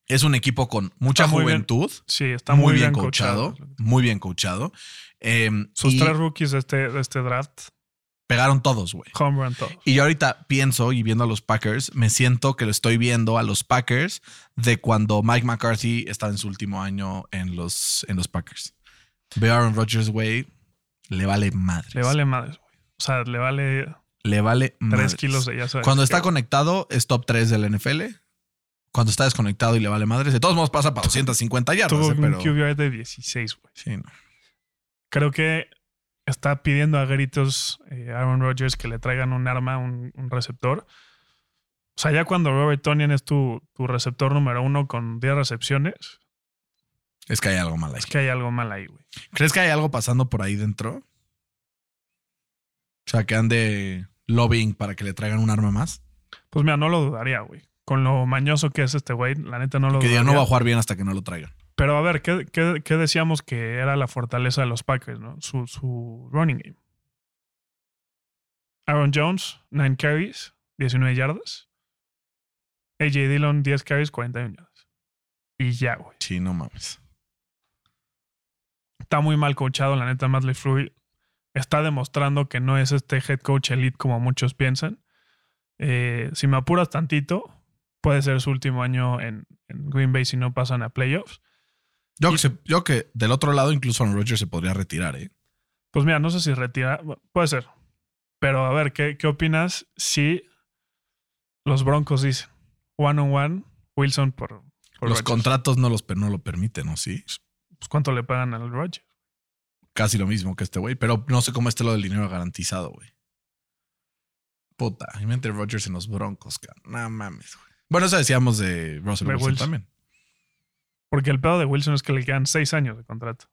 A: es un equipo con mucha
B: Está muy bien.
A: juventud,
B: Sí, está
A: muy,
B: muy,
A: bien,
B: bien
A: coachado,
B: coachado.
A: muy bien coachado. Eh,
B: Sus
A: y
B: tres rookies de este, de este draft,
A: pegaron todos, güey.
B: home run todos.
A: Y yo ahorita pienso y viendo a los Packers, me siento que lo estoy viendo a los Packers de cuando Mike McCarthy estaba en su último año en los, en los Packers. Veo a Aaron Rodgers, güey, le vale madre.
B: Le vale madres, güey. O sea, le vale
A: Le vale
B: 3
A: madres.
B: kilos de ya sabes.
A: Cuando está conectado es top 3 del NFL. Cuando está desconectado y le vale madres, de todos modos pasa para 250 yardas.
B: Tuvo
A: eh,
B: un QBR de 16, güey.
A: sí, no.
B: Creo que está pidiendo a gritos eh, Aaron Rodgers que le traigan un arma, un, un receptor. O sea, ya cuando Robert Tonian es tu, tu receptor número uno con 10 recepciones,
A: Es que hay algo mal ahí.
B: es que hay algo mal ahí, güey.
A: ¿Crees que hay algo pasando por ahí dentro? O sea, que ande lobbying para que le traigan un arma más.
B: Pues mira, no lo dudaría, güey. Con lo mañoso que es este güey, la neta no lo
A: Que
B: dudaría.
A: no va a jugar bien hasta que no lo traigan.
B: Pero a ver, ¿qué, qué, qué decíamos que era la fortaleza de los Packers, no? Su, su running game. Aaron Jones, 9 carries, 19 yardas. AJ Dillon, 10 carries, 41 yardas. Y ya, güey.
A: Sí, no mames.
B: Está muy mal coachado, la neta, Matt LeFleur está demostrando que no es este head coach elite como muchos piensan. Eh, si me apuras tantito, puede ser su último año en, en Green Bay si no pasan a playoffs.
A: Yo, que se- yo que del otro lado incluso Aaron Rodgers se podría retirar, ¿eh?
B: Pues mira, no sé si retira. Puede ser. Pero a ver, ¿qué, qué opinas si los Broncos dicen one on one, Wilson por, por
A: Los contratos no, los, no lo permiten, ¿no? Sí.
B: Pues, ¿Cuánto le pagan al Rodgers?
A: Casi lo mismo que este güey. Pero no sé cómo esté lo del dinero garantizado, güey. Puta. Y mente Rodgers en los broncos, cabrón. No mames, güey. Bueno, eso decíamos de Russell
B: De
A: Wilson,
B: Wilson.
A: también.
B: Porque el pedo de Wilson es que le quedan seis años de contrato.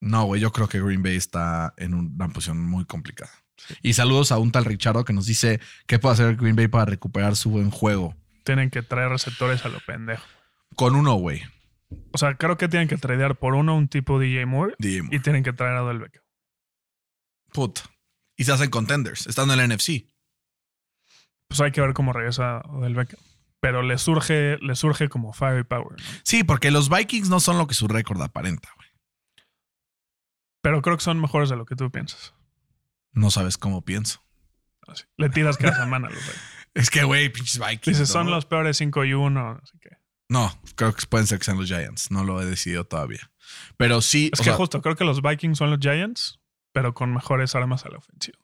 A: No, güey, yo creo que Green Bay está en una posición muy complicada. Y saludos a un tal Richardo que nos dice qué puede hacer Green Bay para recuperar su buen juego.
B: Tienen que traer receptores a lo pendejo.
A: Con uno, güey.
B: O sea, creo que tienen que tradear por uno un tipo DJ Moore y tienen que traer a Beckham.
A: Puta. Y se hacen contenders, estando en el NFC.
B: Pues hay que ver cómo regresa Odell Beckham. Pero le surge, le surge como fire y power. ¿no?
A: Sí, porque los Vikings no son lo que su récord aparenta, güey.
B: Pero creo que son mejores de lo que tú piensas.
A: No sabes cómo pienso.
B: Así. Le tiras cada semana a los Vikings. *laughs*
A: Es que, güey, pinches Vikings.
B: Dices,
A: ¿no?
B: son los peores 5 y 1. Así que.
A: No, creo que pueden ser que sean los Giants. No lo he decidido todavía. Pero sí.
B: Es
A: o
B: que
A: sea,
B: justo, creo que los Vikings son los Giants, pero con mejores armas a la ofensiva.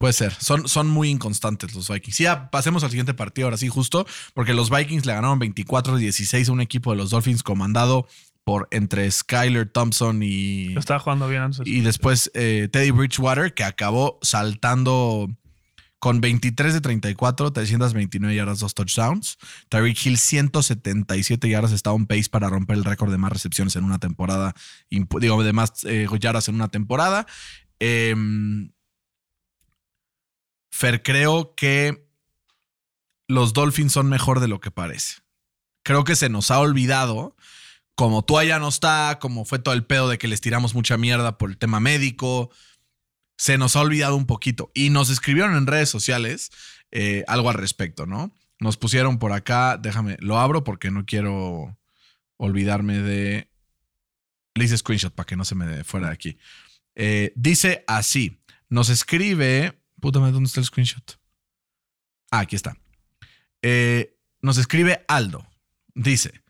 A: Puede ser. Son, son muy inconstantes los Vikings. Sí, ya pasemos al siguiente partido ahora sí, justo, porque los Vikings le ganaron 24-16 a un equipo de los Dolphins comandado por entre Skyler Thompson y,
B: Estaba jugando bien antes.
A: y después eh, Teddy Bridgewater, que acabó saltando con 23 de 34, 329 yardas, dos touchdowns. Tyreek Hill, 177 yardas, está un pace para romper el récord de más recepciones en una temporada, digo, de más eh, yardas en una temporada. Em, Fer, creo que los Dolphins son mejor de lo que parece. Creo que se nos ha olvidado, como tú allá no está, como fue todo el pedo de que les tiramos mucha mierda por el tema médico, se nos ha olvidado un poquito. Y nos escribieron en redes sociales eh, algo al respecto, ¿no? Nos pusieron por acá, déjame, lo abro porque no quiero olvidarme de... Le hice screenshot para que no se me fuera de aquí. Eh, dice así: Nos escribe. Puta madre, ¿dónde está el screenshot? Ah, aquí está. Eh, nos escribe Aldo. Dice: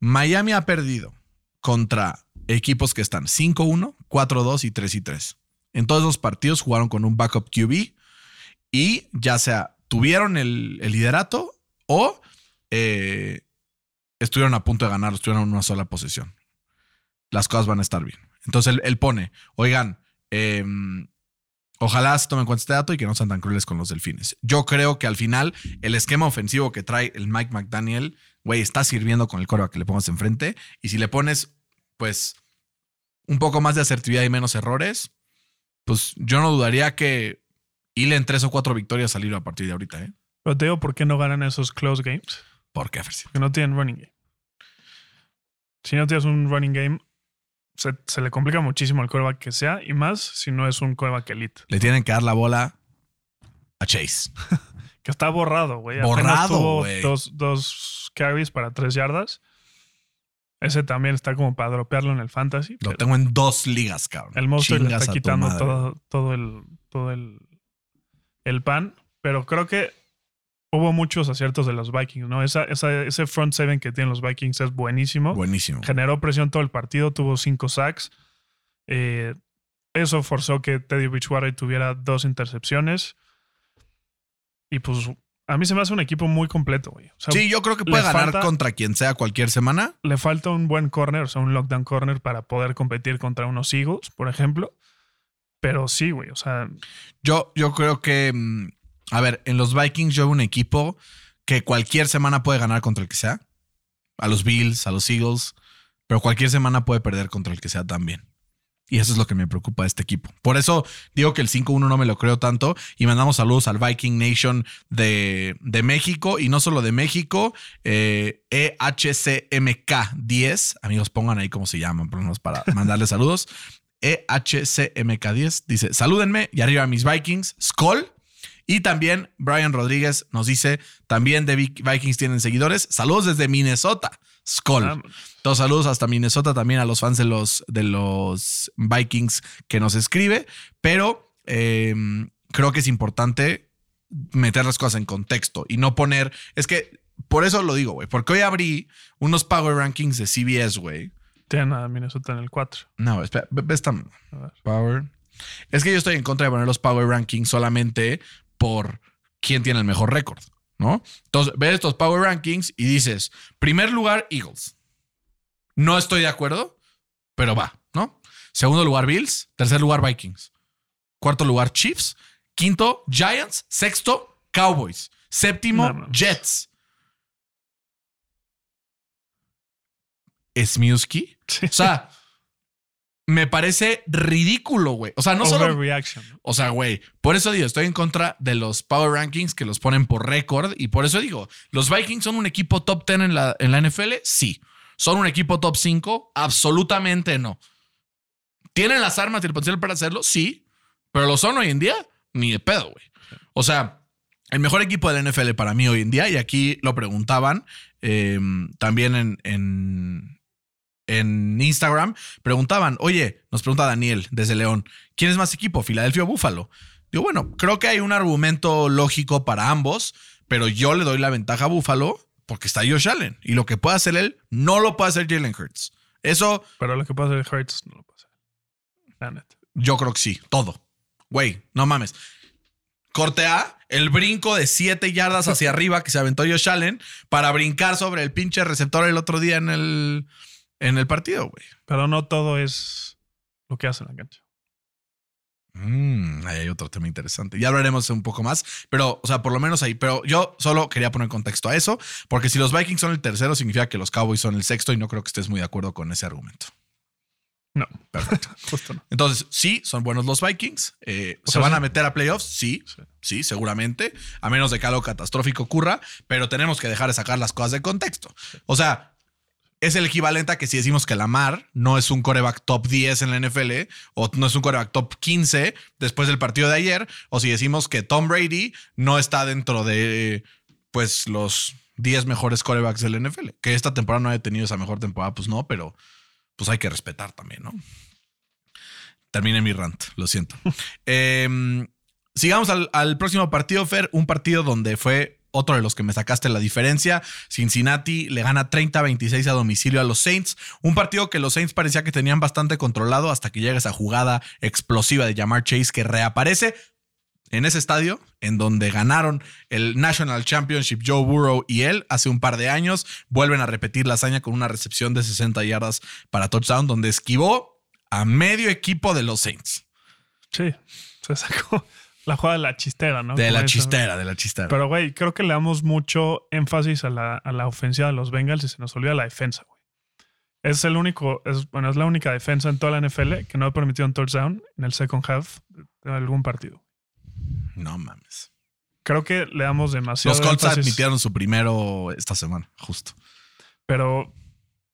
A: Miami ha perdido contra equipos que están 5-1, 4-2 y 3-3. En todos los partidos jugaron con un backup QB y ya sea tuvieron el, liderato o eh, estuvieron a punto de ganar, estuvieron en una sola posesión. Las cosas van a estar bien. Entonces él, él pone, oigan, eh, ojalá se tomen en cuenta este dato y que no sean tan crueles con los delfines. Yo creo que al final el esquema ofensivo que trae el Mike McDaniel, güey, está sirviendo con el coreback que le pongas enfrente. Y si le pones, pues, un poco más de asertividad y menos errores, pues yo no dudaría que hilen tres o cuatro victorias salir a partir de ahorita, ¿eh?
B: Pero te digo, ¿por qué no ganan esos close games?
A: ¿Por qué, Fersi?
B: Porque no tienen running game. Si no tienes un running game, se, se le complica muchísimo el coreback que sea, y más si no es un coreback elite.
A: Le tienen que dar la bola a Chase. *laughs*
B: Que está borrado, güey.
A: Borrado,
B: tuvo
A: güey.
B: Dos, dos carries para tres yardas. Ese también está como para dropearlo en el fantasy.
A: Lo tengo en dos ligas, cabrón.
B: el monstruo le
A: Chingas
B: está
A: a tu
B: quitando todo, todo el, todo el, el pan. Pero creo que hubo muchos aciertos de los Vikings, ¿no? Esa, esa- ese front seven que tienen los Vikings es buenísimo.
A: Buenísimo.
B: Generó presión todo el partido, tuvo cinco sacks. Eh, eso forzó que Teddy Bridgewater tuviera dos intercepciones. Y pues a mí se me hace un equipo muy completo, güey. O sea,
A: Sí, yo creo que puede ganar
B: falta-
A: contra quien sea cualquier semana.
B: le falta un buen corner, o sea, un lockdown corner para poder competir contra unos Eagles, por ejemplo. Pero sí, güey, o sea,
A: Yo, yo creo que, mm, a ver, en los Vikings yo veo un equipo que cualquier semana puede ganar contra el que sea. A los Bills, a los Eagles, pero cualquier semana puede perder contra el que sea también. Y eso es lo que me preocupa de este equipo. Por eso digo que el 5-1 no me lo creo tanto. Y mandamos saludos al Viking Nation de, de México. Y no solo de México, eh, EHCMK10. Amigos, pongan ahí cómo se llaman, para mandarle saludos. *laughs* E EHCMK10 dice: Salúdenme y arriba mis Vikings. Skull. Y también Brian Rodríguez nos dice: También de Vikings tienen seguidores. Saludos desde Minnesota. Skull.
B: ah,
A: Todos saludos hasta Minnesota también a los fans de los, de los Vikings que nos escribe. Pero eh, creo que es importante meter las cosas en contexto y no poner. Es que por eso lo digo, güey. Porque hoy abrí unos Power Rankings de CBS, güey.
B: tienen a Minnesota en el 4.
A: No, espera, ve- ve esta-. Power. Es que yo estoy en contra de poner los Power Rankings solamente por quién tiene el mejor récord, ¿no? Entonces, ves estos Power Rankings y dices, primer lugar, Eagles. No estoy de acuerdo, pero va, ¿no? Segundo lugar, Bills. Tercer lugar, Vikings. Cuarto lugar, Chiefs. Quinto, Giants. Sexto, Cowboys. Séptimo,
B: No.
A: Jets. Smiuski. O sea, me parece ridículo, güey. O sea, no solo. O sea, güey, por eso digo, estoy en contra de los Power Rankings que los ponen por récord. Y por eso digo, ¿los Vikings son un equipo top 10 en la, en la NFL? Sí. ¿Son un equipo top 5? Absolutamente no. ¿Tienen las armas y el potencial para hacerlo? Sí. ¿Pero lo son hoy en día? Ni de pedo, güey. O sea, el mejor equipo de la NFL para mí hoy en día, y aquí lo preguntaban eh, también en, en, en Instagram, preguntaban, oye, nos pregunta Daniel desde León, ¿quién es más equipo, Filadelfia o Búfalo? Digo, bueno, creo que hay un argumento lógico para ambos, pero yo le doy la ventaja a Búfalo porque está Josh Allen y lo que puede hacer él no lo puede hacer Jalen Hurts. Eso
B: Pero lo que es que Hurts no lo puede hacer. La neta.
A: yo creo que sí, todo. Güey, no mames. Corte A, el brinco de 7 yardas hacia *laughs* arriba que se aventó Josh Allen para brincar sobre el pinche receptor el otro día en el, en el partido, güey.
B: Pero no todo es lo que hace en la cancha.
A: Mm, ahí hay otro tema interesante. Ya hablaremos un poco más, pero, o sea, por lo menos ahí. Pero yo solo quería poner contexto a eso, porque si los Vikings son el tercero, significa que los Cowboys son el sexto, y no creo que estés muy de acuerdo con ese argumento.
B: No,
A: Perfecto. *laughs*
B: justo no.
A: Entonces, sí, son buenos los Vikings. Eh, ¿Se
B: sea,
A: van
B: sí.
A: a meter a playoffs? Sí,
B: Sí.
A: sí, seguramente. A menos de que algo catastrófico ocurra, pero tenemos que dejar de sacar las cosas de contexto. O sea, es el equivalente a que si decimos que Lamar no es un coreback top 10 en la NFL o no es un coreback top 15 después del partido de ayer, o si decimos que Tom Brady no está dentro de pues los 10 mejores corebacks del NFL. Que esta temporada no haya tenido esa mejor temporada, pues no, pero pues hay que respetar también, ¿no? terminé mi rant, lo siento. *laughs* Em, sigamos al, al próximo partido, Fer. Un partido donde fue otro de los que me sacaste la diferencia. Cincinnati le gana 30-26 a domicilio a los Saints. Un partido que los Saints parecía que tenían bastante controlado hasta que llega esa jugada explosiva de Jamar Chase que reaparece en ese estadio en donde ganaron el National Championship Joe Burrow y él hace un par de años. Vuelven a repetir la hazaña con una recepción de 60 yardas para touchdown donde esquivó a medio equipo de los Saints.
B: Sí, se sacó la jugada de la chistera, ¿no?
A: De la
B: eso.
A: chistera, de la chistera.
B: Pero, güey, creo que le damos mucho énfasis a la, a la ofensiva de los Bengals y se nos olvida la defensa, güey. Es el único, es, bueno, es la única defensa en toda la NFL que no ha permitido un touchdown en el second half de algún partido.
A: no mames.
B: Creo que le damos demasiado
A: Los Colts
B: énfasis,
A: admitieron su primero esta semana, justo.
B: pero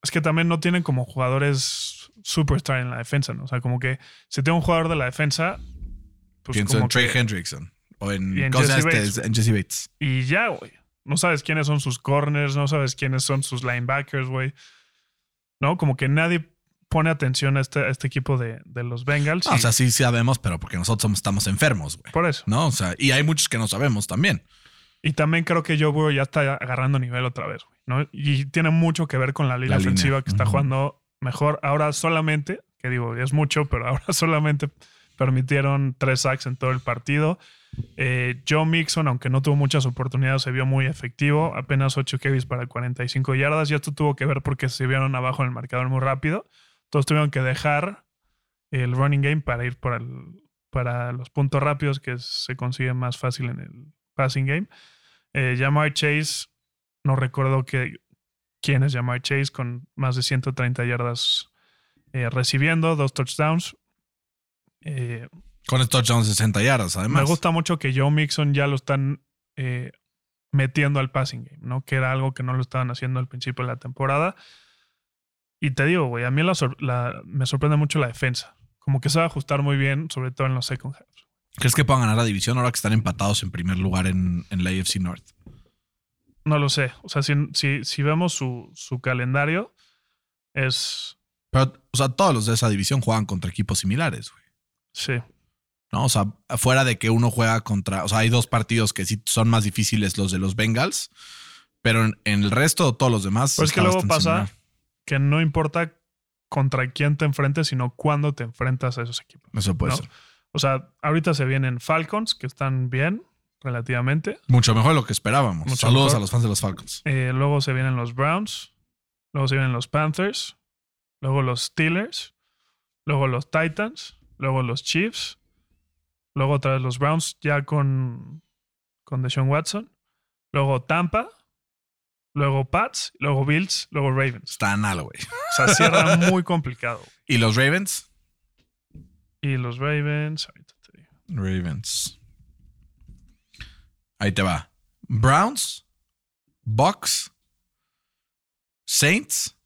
B: es que también no tienen como jugadores superstar en la defensa, ¿no? O sea, como que si tiene un jugador de la defensa, pues
A: Pienso
B: como
A: en Trey
B: que-
A: Hendrickson o en,
B: Y en
A: ¿cómo se llama
B: Jesse? Bates.
A: En Jesse Bates.
B: Y ya, güey. No sabes quiénes son sus corners, no sabes quiénes son sus linebackers, güey. ¿No? Como que nadie pone atención a este, a este equipo de, de los Bengals.
A: No,
B: y
A: o sea, sí sabemos, pero porque nosotros estamos enfermos, güey.
B: por eso.
A: ¿No? O sea, y hay muchos que no sabemos también.
B: Y también creo que Joe Burrow ya está agarrando nivel otra vez, güey. ¿no? Y tiene mucho que ver con la línea
A: La línea.
B: ofensiva que está jugando mejor. Ahora solamente, que digo, es mucho, pero ahora *laughs* solamente permitieron tres sacks en todo el partido. Eh, Joe Mixon, aunque no tuvo muchas oportunidades, se vio muy efectivo. Apenas 8 carries para 45 yardas. Y esto tuvo que ver porque se vieron abajo en el marcador muy rápido. Todos tuvieron que dejar el running game para ir para los puntos rápidos que se consiguen más fácil en el passing game. Eh, Jamar Chase, no recuerdo que, quién es Jamar Chase, con más de 130 yardas eh, recibiendo, dos touchdowns. Eh,
A: Con el touchdown 60 yardas, además.
B: me gusta mucho que Joe Mixon ya lo están eh, metiendo al passing game, ¿no? Que era algo que no lo estaban haciendo al principio de la temporada. Y te digo, güey, a mí la sor- la- me sorprende mucho la defensa. Como que se va a ajustar muy bien, sobre todo en los second halves.
A: ¿Crees que puedan ganar la división ahora que están empatados en primer lugar en, en la AFC North?
B: No lo sé. O sea, si, si, si vemos su, su calendario, es.
A: Pero, o sea, todos los de esa división juegan contra equipos similares, güey.
B: Sí.
A: ¿No? O sea, fuera de que uno juega contra. O sea, hay dos partidos que sí son más difíciles, los de los Bengals. Pero en, en el resto, todos los demás.
B: Pero es que luego pasa
A: similar.
B: que no importa contra quién te enfrentes, sino cuándo te enfrentas a esos equipos.
A: Eso puede
B: ¿no?
A: ser.
B: O sea, ahorita se vienen Falcons, que están bien relativamente.
A: Mucho mejor de lo que esperábamos.
B: Mucho
A: Saludos
B: mejor.
A: a los fans de los Falcons.
B: Eh, luego se vienen los Browns. Luego se vienen los Panthers. Luego los Steelers. Luego los Titans. Luego los Chiefs. Luego otra vez los Browns ya con, con Deshaun Watson. Luego Tampa. Luego Pats. Luego Bills. Luego Ravens.
A: Está güey.
B: O sea, cierra muy complicado. *laughs*
A: ¿Y los Ravens?
B: Y los Ravens. Ahorita te digo.
A: Ravens. Ahí te va. Browns, Bucks, Saints,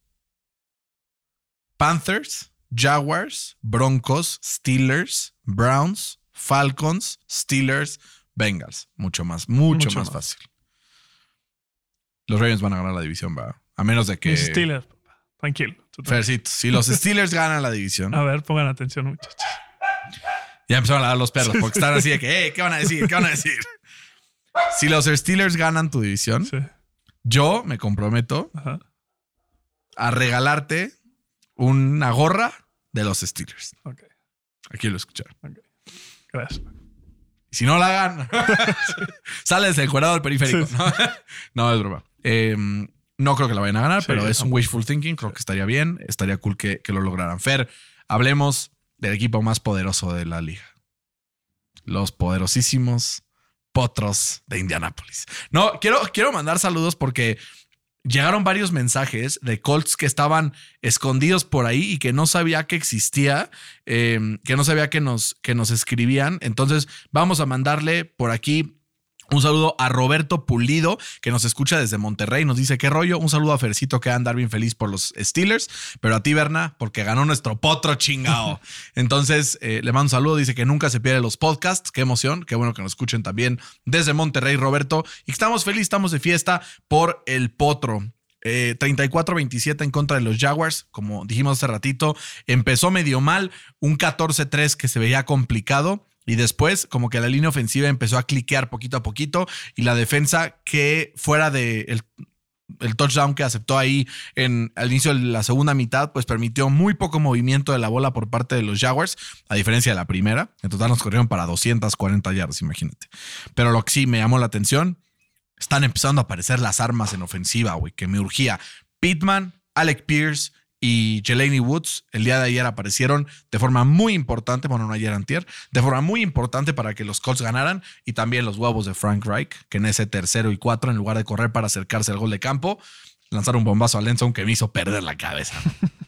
A: Panthers, Jaguars, Broncos, Steelers, Browns, Falcons, Steelers, Bengals. Mucho más, mucho,
B: Mucho
A: más,
B: más.
A: fácil. Los Ravens van a ganar la división, va. A menos de que.
B: Mis Steelers. papá. Tranquilo.
A: Fercito, si los *laughs* Steelers ganan la división,
B: A ver, pongan atención, muchachos.
A: Ya empezaron a dar los perros porque están así de que, *laughs* "Eh, ¿qué van a decir? ¿Qué van a decir? Si los Steelers ganan tu división,
B: Sí.
A: yo me comprometo
B: Ajá.
A: a regalarte una gorra de los Steelers. Aquí lo escucharon.
B: ok. Gracias.
A: Si no la ganan, *laughs* sales encuadrado del periférico.
B: Sí.
A: ¿no? *laughs* no, es broma. Eh, no creo que la vayan a ganar,
B: Sí,
A: pero es un wishful thinking. Creo que estaría bien. Estaría cool que, que lo lograran. Fer, hablemos del equipo más poderoso de la liga. Los poderosísimos potros de Indianápolis. No, quiero, quiero mandar saludos porque llegaron varios mensajes de Colts que estaban escondidos por ahí y que no sabía que existía, eh, que no sabía que nos, que nos escribían. Entonces vamos a mandarle por aquí un saludo a Roberto Pulido, que nos escucha desde Monterrey. Nos dice qué rollo. Un saludo a Fercito, que va a andar bien feliz por los Steelers. Pero a ti, Berna, porque ganó nuestro potro chingao. *laughs* Entonces, eh, le mando un saludo. Dice que nunca se pierde los podcasts. Qué emoción. Qué bueno que nos escuchen también desde Monterrey, Roberto. Y estamos felices, estamos de fiesta por el potro. Eh, 34-27 en contra de los Jaguars, como dijimos hace ratito. Empezó medio mal, un 14-3 que se veía complicado. Y después, como que la línea ofensiva empezó a cliquear poquito a poquito. Y la defensa, que fuera de el, el touchdown que aceptó ahí en, al inicio de la segunda mitad, pues permitió muy poco movimiento de la bola por parte de los Jaguars, a diferencia de la primera. En total nos corrieron para 240 yardas, imagínate. Pero lo que sí me llamó la atención, están empezando a aparecer las armas en ofensiva, güey, que me urgía. Pittman, Alec Pierce y Jelani Woods el día de ayer aparecieron de forma muy importante, bueno, no ayer antier, de forma muy importante para que los Colts ganaran y también los huevos de Frank Reich, que en ese tercero y cuatro, en lugar de correr para acercarse al gol de campo, lanzaron un bombazo a Lenson que me hizo perder la cabeza. *laughs*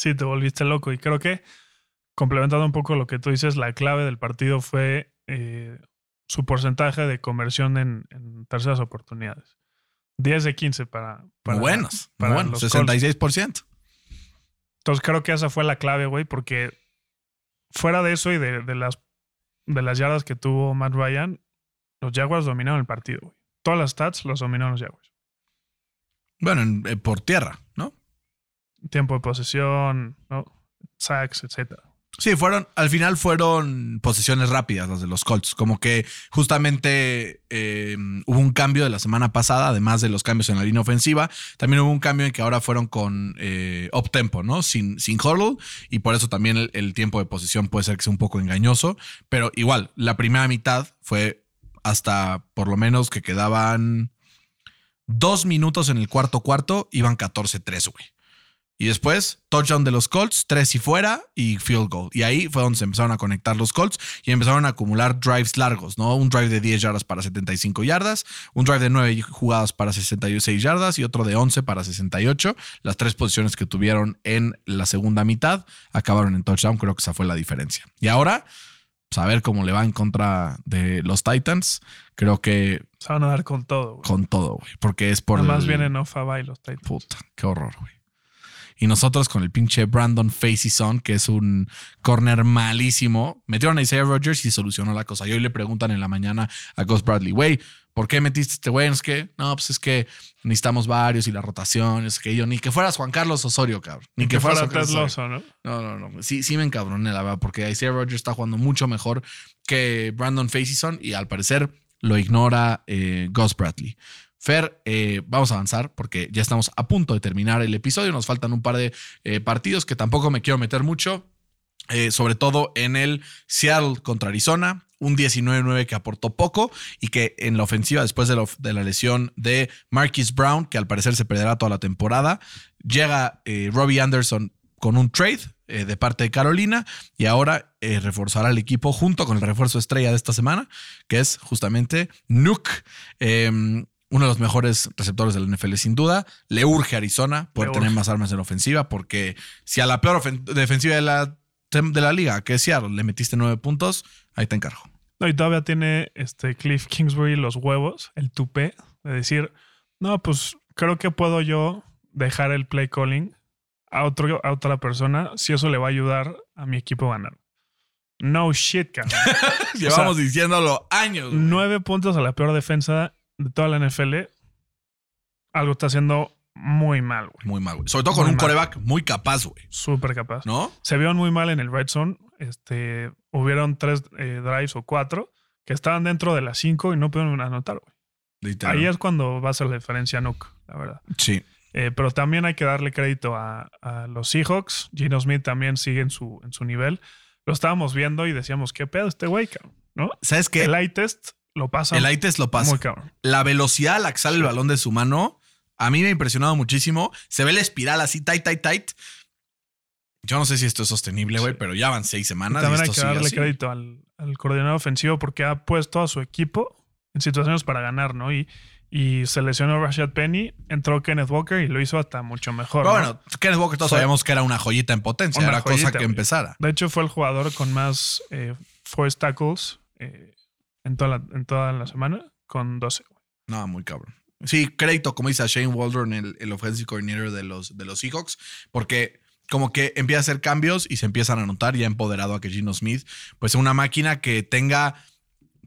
B: Sí, te volviste loco. Y creo que, complementando un poco lo que tú dices, la clave del partido fue eh, su porcentaje de conversión en, en terceras oportunidades. 10 de 15 para. para
A: buenos,
B: para
A: buenos,
B: los Colts.
A: 66%.
B: Entonces creo que esa fue la clave, güey, porque fuera de eso y de, de las, de las yardas que tuvo Matt Ryan, los Jaguars dominaron el partido, güey. Todas las stats los dominaron los Jaguars.
A: Bueno, en- eh, por tierra, ¿no?
B: Tiempo de posesión, ¿no? sacks, etcétera.
A: Sí, fueron, al final fueron posiciones rápidas las de los Colts. Como que justamente eh, hubo un cambio de la semana pasada, además de los cambios en la línea ofensiva. También hubo un cambio en que ahora fueron con eh, up tempo, ¿no? Sin, sin huddle. Y por eso también el, tiempo de posición puede ser que sea un poco engañoso. Pero igual, la primera mitad fue hasta por lo menos que quedaban dos minutos en el cuarto cuarto, iban 14-3, güey. Y después, touchdown de los Colts, tres y fuera y field goal. Y ahí fue donde se empezaron a conectar los Colts y empezaron a acumular drives largos, ¿no? Un drive de 10 yardas para 75 yardas, un drive de 9 jugadas para 66 yardas y otro de 11 para 68. Las tres posiciones que tuvieron en la segunda mitad acabaron en touchdown. Creo que esa fue la diferencia. Y ahora, saber cómo le va en contra de los Titans, creo que
B: Se van a dar con todo, güey.
A: con todo, güey. Porque es por
B: Además
A: el-
B: vienen off a bye los Titans.
A: Puta, qué horror, güey. Y nosotros con el pinche Brandon Son, que es un corner malísimo, metieron a Isaiah Rogers y solucionó la cosa. Y hoy le preguntan en la mañana a Gus Bradley, güey, ¿por qué metiste este güey? Es que, no, pues es que necesitamos varios y la rotación, es que yo, ni que fueras Juan Carlos Osorio, cabrón. Ni que,
B: Que fuera
A: fueras Juan
B: Ted ¿no?
A: No, no, no. Sí, sí me encabroné, la verdad, porque Isaiah Rogers está jugando mucho mejor que Brandon Son y al parecer lo ignora eh, Gus Bradley. Fer, eh, vamos a avanzar porque ya estamos a punto de terminar el episodio. Nos faltan un par de eh, partidos que tampoco me quiero meter mucho, eh, sobre todo en el Seattle contra Arizona. Un 19-9 que aportó poco y que en la ofensiva, después de, la lesión de Marquis Brown, que al parecer se perderá toda la temporada, llega eh, Robbie Anderson con un trade de parte de Carolina y ahora reforzará el equipo junto con el refuerzo estrella de esta semana, que es justamente Nuke. Uno de los mejores receptores del NFL, sin duda. Le urge a Arizona poder tener más armas en ofensiva, porque si a la peor defensiva de la, de la liga, que es Seattle, le metiste nueve puntos, ahí te encargo.
B: No, y todavía tiene este Cliff Kingsbury los huevos, el tupé, de decir, no, pues creo que puedo yo dejar el play calling a, otro, a otra persona si eso le va a ayudar a mi equipo a ganar. No shit, cabrón. *laughs*
A: Llevamos diciéndolo años.
B: Nueve puntos a la peor defensa de toda la NFL. Algo está haciendo muy mal, güey.
A: Muy mal, güey. Sobre todo con
B: Muy
A: un
B: mal.
A: coreback muy capaz, güey.
B: Súper capaz.
A: ¿No?
B: Se vieron muy mal en el red zone. Este, hubieron tres eh, drives o cuatro que estaban dentro de las cinco y no pudieron anotar, güey.
A: Literal.
B: Ahí es cuando va a ser la diferencia Nuke, la verdad.
A: Sí.
B: Eh, pero también hay que darle crédito a, a los Seahawks. Gino Smith también sigue en su, en su nivel. Lo estábamos viendo y decíamos, ¿qué pedo este güey, cabrón? ¿No?
A: ¿Sabes qué?
B: El eye test lo pasa
A: El ITES lo pasa.
B: muy cabrón.
A: la velocidad a la que sale el balón de su mano, a mí me ha impresionado muchísimo. Se ve la espiral así, tight, tight, tight. Yo no sé si esto es sostenible, güey,
B: Sí.
A: pero ya van seis
B: Y
A: semanas.
B: también
A: y
B: hay que darle
A: así.
B: crédito al, al coordinador ofensivo porque ha puesto a su equipo en situaciones para ganar, ¿no? Y, y se lesionó Rashad Penny, entró Kenneth Walker y lo hizo hasta mucho mejor.
A: Pero
B: ¿no?
A: bueno, Kenneth Walker todos sabíamos que era una joyita en potencia,
B: Una
A: era cosa que empezara.
B: De hecho, fue el jugador con más eh, forced tackles eh, en, toda la, en toda la semana, con 12. güey.
A: No, muy cabrón. Sí, crédito, como dice Shane Waldron, el, el offensive coordinator de los, de los Seahawks, porque como que empieza a hacer cambios y se empiezan a notar, ya empoderado a que Gino Smith, pues una máquina que tenga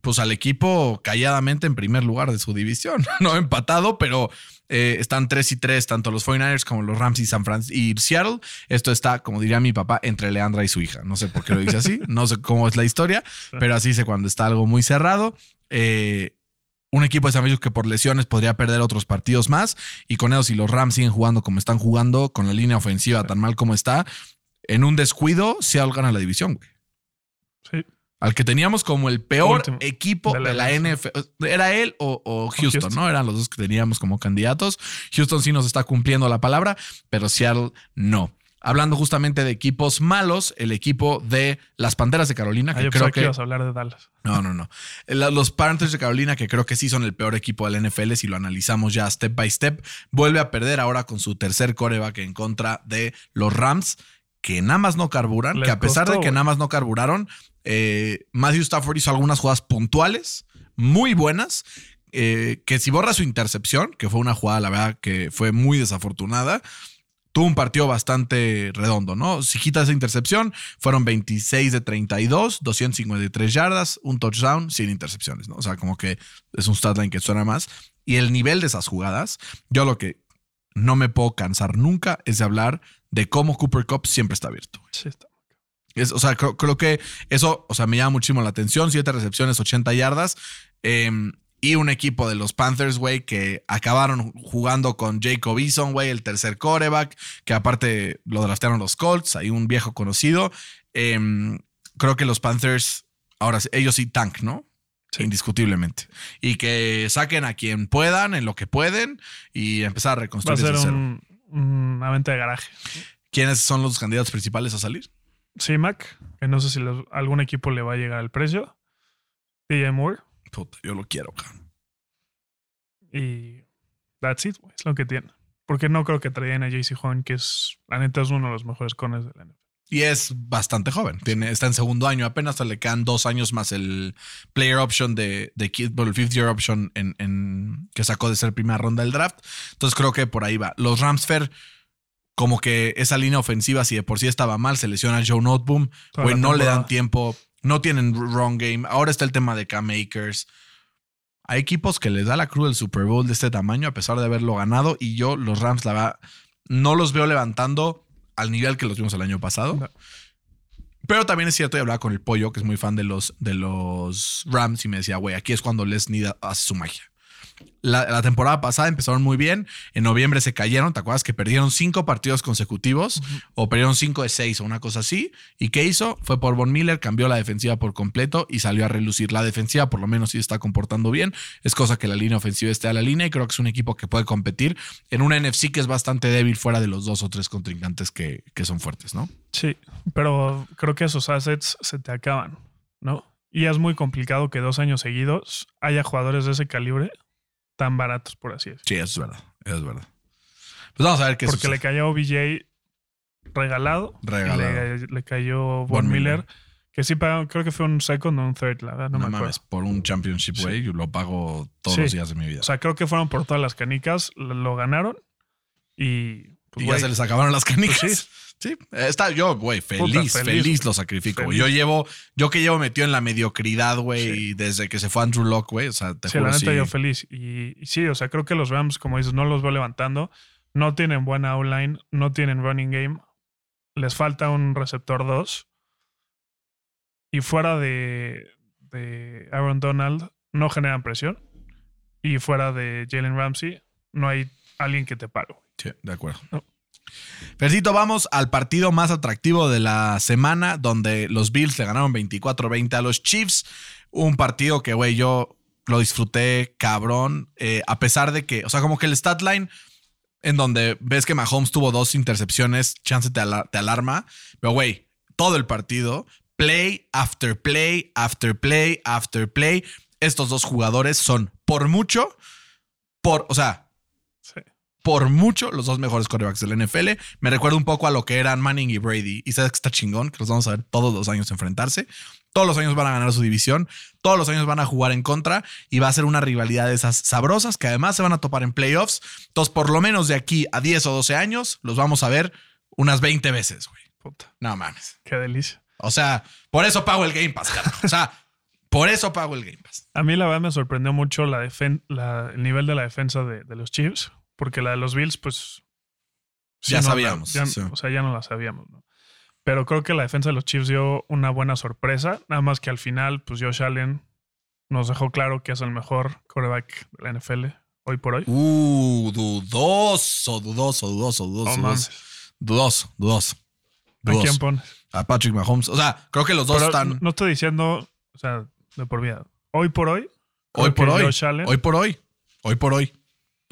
A: pues al equipo calladamente en primer lugar de su división. *laughs* No empatado, pero eh, están 3 y 3, tanto los 49ers como los Rams y San Francisco y Seattle. Esto está, como diría mi papá, entre Leandra y su hija. No sé por qué lo dice así, no sé cómo es la historia, pero así dice cuando está algo muy cerrado. Eh, un equipo de San Francisco que por lesiones podría perder otros partidos más. Y con eso, si los Rams siguen jugando como están jugando, con la línea ofensiva tan mal como está, en un descuido, Seattle gana la división, güey.
B: Sí.
A: Al que teníamos como el peor
B: Último.
A: equipo
B: De
A: de
B: la
A: NFL. Era él o, o Houston,
B: Houston.
A: ¿no? Eran los dos que teníamos como candidatos. Houston sí nos está cumpliendo la palabra, pero Seattle no. Hablando justamente de equipos malos, el equipo de las Panteras de Carolina,
B: Ah,
A: que
B: yo
A: creo
B: que
A: que.
B: ibas a hablar de Dallas.
A: No, no, no. Los Panthers de Carolina, que creo que sí son el peor equipo del NFL, si lo analizamos ya step by step, vuelve a perder ahora con su tercer coreback en contra de los Rams, que nada más no carburan,
B: Les
A: que a pesar
B: costó,
A: de que nada más no carburaron, eh, Matthew Stafford hizo algunas jugadas puntuales, muy buenas, eh, que si borra su intercepción, que fue una jugada, la verdad, que fue muy desafortunada, tuvo un partido bastante redondo, ¿no? Si quita esa intercepción, fueron 26 de 32, 253 yardas, un touchdown, sin intercepciones, ¿no? O sea, como que es un statline que suena más. Y el nivel de esas jugadas, yo lo que no me puedo cansar nunca es de hablar de cómo Cooper Cup siempre está abierto.
B: Sí, está.
A: Es, o sea, creo, creo que eso, o sea, me llama muchísimo la atención. Siete recepciones, 80 yardas. eh, y un equipo de los Panthers, güey, que acabaron jugando con Jacob Eason, güey, el tercer coreback, que aparte lo draftearon los Colts, hay un viejo conocido. Eh, creo que los Panthers, ahora ellos sí tank, ¿no?
B: Sí.
A: Indiscutiblemente. Y que saquen a quien puedan, en lo que pueden, y empezar a
B: Va a
A: reconstruir
B: ser
A: desde cero.
B: un- una venta de garaje.
A: ¿Quiénes son los candidatos principales a salir?
B: C-Mac, que no sé si los- algún equipo le va a llegar al precio. DJ Moore.
A: Puta, yo lo quiero, cabrón.
B: Y that's it, güey. Es lo que tiene. Porque no creo que traigan a JC Horn, que es, la neta, es uno de los mejores corners de la NFL.
A: Y es bastante joven. Tiene, está en segundo año. Apenas le quedan dos años más el player option de, de el fifth year option en, en- que sacó de ser primera ronda del draft. Entonces creo que por ahí va. Los Rams Fair, como que esa línea ofensiva, si de por sí estaba mal, se lesiona Joe Noteboom.
B: Toda
A: Güey, no le dan tiempo. No tienen wrong game. Ahora está el tema de Cam Akers. Hay equipos que les da la cruz del Super Bowl de este tamaño a pesar de haberlo ganado. Y yo, los Rams, la verdad, no los veo levantando al nivel que los vimos el año pasado.
B: No.
A: Pero también es cierto, y hablaba con el pollo, que es muy fan de los, de los Rams, y me decía, güey, aquí es cuando Les Need hace su magia. La, la temporada pasada empezaron muy bien. En noviembre se cayeron. ¿Te acuerdas que perdieron cinco partidos consecutivos? O perdieron cinco de seis o una cosa así. ¿Y qué hizo? Fue por Von Miller, cambió la defensiva por completo y salió a relucir. La defensiva, por lo menos, sí está comportando bien. Es cosa que la línea ofensiva esté a la línea y creo que es un equipo que puede competir en una NFC que es bastante débil fuera de los dos o tres contrincantes que, que son fuertes, ¿no?
B: Sí, pero creo que esos assets se te acaban, ¿no? Y es muy complicado que dos años seguidos haya jugadores de ese calibre tan baratos, por así decirlo.
A: Sí, eso es verdad. Eso es verdad. Pues vamos a ver qué
B: Porque
A: sucede.
B: le cayó OBJ regalado. y
A: Regalado.
B: Le, le cayó Von, Miller,
A: Miller.
B: que sí pagaron, creo que fue un second o un third, la verdad, no,
A: No,
B: me acuerdo.
A: mames, por un championship, güey, lo pago todos
B: Sí.
A: los días de mi vida.
B: O sea, creo que fueron por todas las canicas, lo, lo ganaron y. pues,
A: y ya se les acabaron las canicas.
B: Pues
A: sí. Está yo, güey, feliz,
B: Puta,
A: feliz,
B: feliz.
A: lo sacrifico.
B: Feliz.
A: Yo llevo, yo que llevo metido en la mediocridad, güey, desde que se fue Andrew Locke, güey. O sea, te
B: Sí,
A: juro,
B: la neta
A: sí.
B: yo feliz. Y, y sí, o sea, creo que los Rams, como dices, no los veo levantando. No tienen buena outline, no tienen running game. Les falta un receptor 2. Y fuera de, de Aaron Donald, no generan presión. Y fuera de Jalen Ramsey, no hay alguien que te pare.
A: Sí, de acuerdo.
B: No.
A: Fercito, vamos al partido más atractivo de la semana, donde los Bills le ganaron 24-20 a los Chiefs. Un partido que, güey, yo lo disfruté cabrón, eh, a pesar de que, o sea, como que el stat line en donde ves que Mahomes tuvo dos intercepciones, chance te, te alarma, pero, güey, todo el partido, play after play, after play, after play, estos dos jugadores son por mucho, por, o sea,
B: Sí.
A: Por mucho los dos mejores quarterbacks del NFL. Me recuerda un poco a lo que eran Manning y Brady. Y sabes que está chingón, que los vamos a ver todos los años enfrentarse. Todos los años van a ganar su división. Todos los años van a jugar en contra. Y va a ser una rivalidad de esas sabrosas que además se van a topar en playoffs. Entonces, por lo menos de aquí a 10 o 12 años, los vamos a ver unas 20 veces, güey.
B: Puta,
A: No mames.
B: qué delicia.
A: O sea, por eso pago el Game Pass, carajo. O sea, Por eso pago el Game Pass.
B: A mí la verdad me sorprendió mucho la el nivel de la defensa de, de los Chiefs, porque la de los Bills, pues...
A: Ya
B: no,
A: sabíamos,
B: ya-
A: sí.
B: O sea, ya no la sabíamos, ¿no? Pero creo que la defensa de los Chiefs dio una buena sorpresa, nada más que al final, pues Josh Allen nos dejó claro que es el mejor quarterback de la NFL hoy por hoy.
A: Uh, dudoso, dudoso, dudoso, dudoso.
B: No mames.
A: dudoso, dudoso.
B: ¿A
A: dudoso.
B: quién pones?
A: A Patrick Mahomes. O sea, creo que los dos
B: Pero
A: están
B: No estoy diciendo, o sea, de por vida. Hoy por hoy.
A: hoy por hoy.
B: Josh Allen-
A: Hoy por hoy. Hoy por hoy.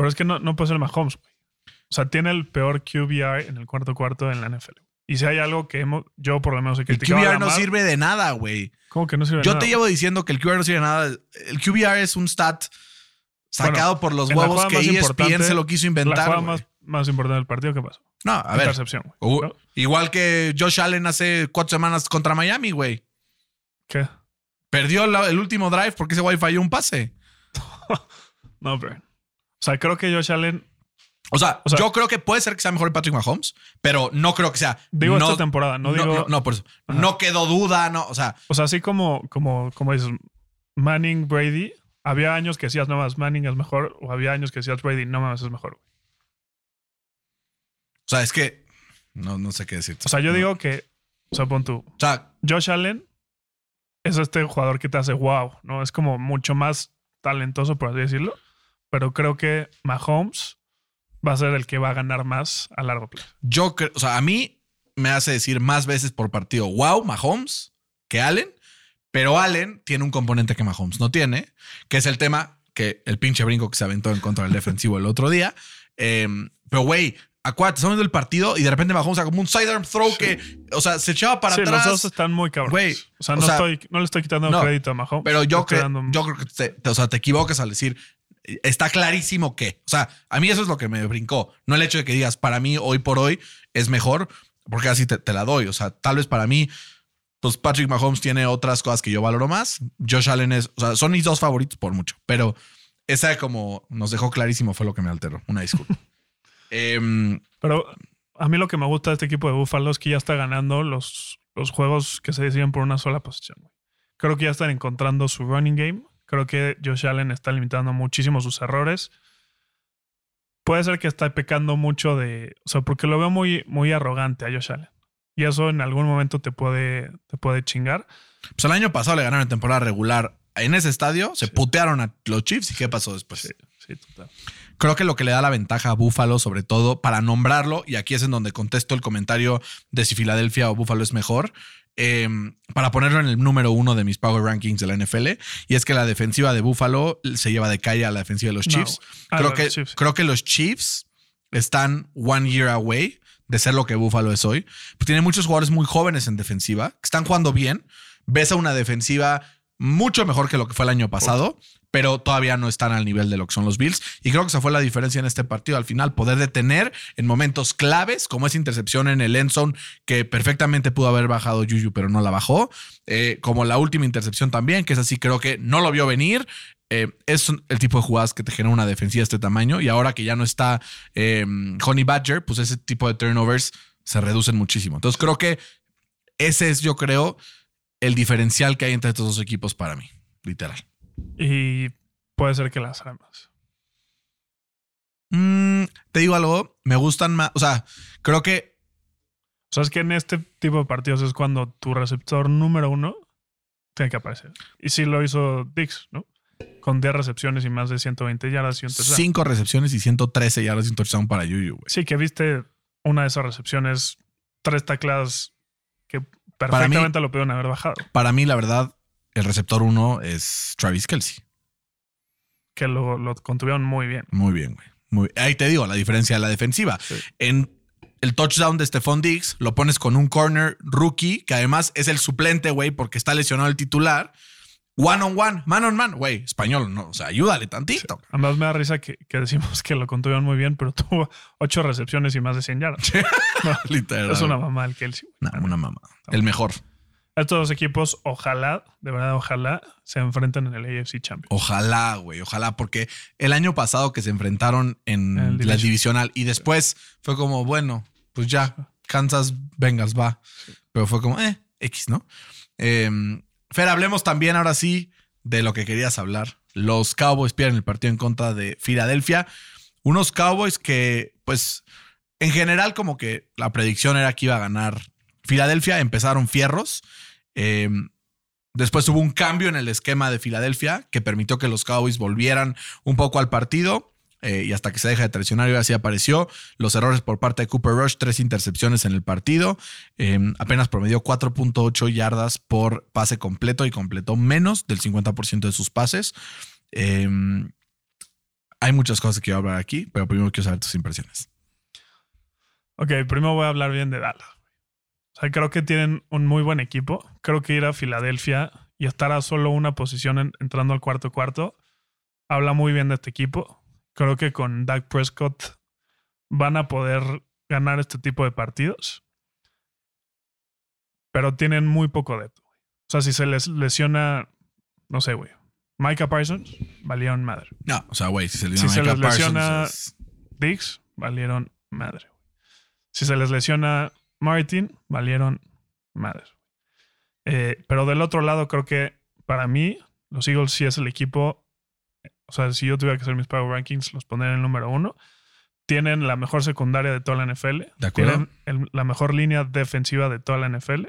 B: Pero es que no, no puede ser Mahomes, güey. O sea, tiene el peor QBR en el cuarto cuarto en la NFL. Y si hay algo que hemos, yo por lo menos he
A: El
B: criticado. a
A: QBR no sirve de nada, güey.
B: ¿Cómo que no sirve de
A: Yo
B: nada?
A: te llevo diciendo que el QBR no sirve de nada. El QBR es un stat sacado por los
B: la
A: huevos
B: jugada
A: que ESPN se lo quiso
B: La
A: inventar.
B: jugada
A: güey.
B: más, más importante del partido, ¿qué pasó?
A: No, a ver.
B: Intercepción, güey.
A: Uh,
B: ¿No?
A: Igual que Josh Allen hace cuatro semanas contra Miami, güey.
B: ¿Qué?
A: Perdió la- el último drive porque ese güey falló un pase. *laughs*
B: No, pero. O sea, creo que Josh Allen.
A: O sea,
B: O sea-
A: yo creo que puede ser que sea mejor el Patrick Mahomes, pero no creo que sea.
B: Digo
A: no,
B: esta temporada, no, digo.
A: no, no, por eso.
B: Ajá.
A: No quedó duda, no. O sea,
B: O sea, así como, como, como dices, Manning, Brady, había años que decías, no más, Manning es mejor, o había años que decías, Brady, no más, es mejor.
A: o sea, es que. No, no sé qué decirte.
B: O sea, yo digo que, o sea, pon tú,
A: O sea,
B: Josh Allen es este jugador que te hace wow, ¿no? Es como mucho más talentoso, por así decirlo. Pero creo que Mahomes va a ser el que va a ganar más a largo plazo.
A: yo creo. O sea, a mí me hace decir más veces por partido, wow, Mahomes, que Allen. Pero Allen tiene un componente que Mahomes no tiene, que es el tema que el pinche brinco que se aventó en contra del defensivo el otro día. Eh, pero, güey, acuérdate, estamos viendo el partido y de repente Mahomes hace como un sidearm throw que, o sea, se echaba para
B: sí,
A: atrás.
B: los dos están muy cabrones. O sea,
A: o
B: no,
A: sea,
B: estoy, no le estoy quitando
A: no,
B: crédito a Mahomes.
A: Pero yo, creo yo creo que te, te- o sea, te equivocas al decir, está clarísimo que, o sea, a mí eso es lo que me brincó, no el hecho de que digas, para mí hoy por hoy es mejor, porque así te, te la doy, o sea, tal vez para mí, pues Patrick Mahomes tiene otras cosas que yo valoro más, Josh Allen es, o sea, son mis dos favoritos por mucho, pero esa como nos dejó clarísimo fue lo que me alteró, una disculpa. *laughs* Em,
B: Pero a mí lo que me gusta de este equipo de Buffalo es que ya está ganando los, los juegos que se deciden por una sola posición. Creo que ya están encontrando su running game. Creo que Josh Allen está limitando muchísimo sus errores. Puede ser que está pecando mucho de. O sea, porque lo veo muy, muy arrogante a Josh Allen. Y eso en algún momento te puede, te puede chingar.
A: pues el año pasado le ganaron en temporada regular en ese estadio, se putearon a los Chiefs y ¿qué pasó después?
B: Sí, total.
A: Creo que lo que le da la ventaja a Buffalo, sobre todo para nombrarlo, y aquí es en donde contesto el comentario de si Filadelfia o Buffalo es mejor, eh, para ponerlo en el número uno de mis Power Rankings de la NFL, y es que la defensiva de Buffalo se lleva de calle a la defensiva de los. Chiefs. Creo, que,
B: los Chiefs.
A: creo que los Chiefs están one year away de ser lo que Buffalo es hoy. Pues tiene muchos jugadores muy jóvenes en defensiva, que están jugando bien. Ves a una defensiva mucho mejor que lo que fue el año pasado, pero todavía no están al nivel de lo que son los Bills. Y creo que esa fue la diferencia en este partido. Al final, poder detener en momentos claves, como esa intercepción en el end zone, que perfectamente pudo haber bajado Juju, pero no la bajó. Eh, como la última intercepción también, que es así, creo que no lo vio venir. Eh, es el tipo de jugadas que te genera una defensiva de este tamaño. Y ahora que ya no está eh, Honey Badger, pues ese tipo de turnovers se reducen muchísimo. Entonces creo que ese es, yo creo, el diferencial que hay entre estos dos equipos para mí, literal.
B: Y puede ser que las armas.
A: Mm, te digo algo, me gustan más, o sea, creo que
B: O sea, es que en este tipo de partidos es cuando tu receptor número uno tiene que aparecer. Y sí lo hizo Dix, ¿no? Con 10 recepciones y más de 120 yardas y un touchdown.
A: cinco recepciones y 113 yardas y un touchdown para Yuyu, güey.
B: Sí, que viste una de esas recepciones, tres tacladas que
A: mí-
B: perfectamente lo pudieron haber bajado.
A: Para mí, la verdad, el receptor uno es Travis Kelsey.
B: Que lo, lo contuvieron muy bien.
A: Muy bien, güey. Muy, ahí te digo, la diferencia de la defensiva.
B: Sí.
A: En el touchdown de Stephon Diggs, lo pones con un corner rookie, que además es el suplente, güey, porque está lesionado el titular. One on one, man on man, güey, español, no, o sea, ayúdale tantito.
B: Además me da risa que, que decimos que lo contuvieron muy bien, pero *laughs* tuvo ocho recepciones y más de 100 yardas. *laughs* No,
A: Literal.
B: es una mamá el Kelsey.
A: No, una mamá. El mejor.
B: Estos dos equipos, ojalá, de verdad, ojalá, se enfrenten en el AFC Champions.
A: Ojalá, güey, ojalá, porque el año pasado que se enfrentaron en la
B: division.
A: divisional y después fue como, bueno, pues ya, Kansas Bengals va. Pero fue como, eh, X, ¿no? Eh, Fer, hablemos también ahora sí de lo que querías hablar. Los Cowboys pierden el partido en contra de Filadelfia. Unos Cowboys que, pues, en general, como que la predicción era que iba a ganar Filadelfia. Empezaron fierros. Eh, después hubo un cambio en el esquema de Filadelfia que permitió que los Cowboys volvieran un poco al partido. eh, y hasta que se deja de traicionar, así apareció. Los errores por parte de Cooper Rush, tres intercepciones en el partido. Eh, apenas promedió 4.8 yardas por pase completo y completó menos del 50% de sus pases. Eh, hay muchas cosas que quiero hablar aquí, pero primero quiero saber tus impresiones.
B: Ok, primero voy a hablar bien de Dallas. O sea, creo que tienen un muy buen equipo. Creo que ir a Filadelfia y estar a solo una posición en- entrando al cuarto cuarto habla muy bien de este equipo. Creo que con Dak Prescott van a poder ganar este tipo de partidos. Pero tienen muy poco depth. O sea, si se les lesiona, no sé, güey. Micah Parsons, valieron madre.
A: No, o sea, güey, si se
B: Si se les lesiona-
A: es-
B: Diggs, valieron madre. Si se les lesiona Martin, valieron madre. Eh, pero del otro lado, creo que para mí, los Eagles sí es el equipo. O sea, si yo tuviera que hacer mis Power Rankings, los pondría en el número uno. Tienen la mejor secundaria de toda la NFL.
A: De acuerdo.
B: Tienen el- la mejor línea defensiva de toda la NFL.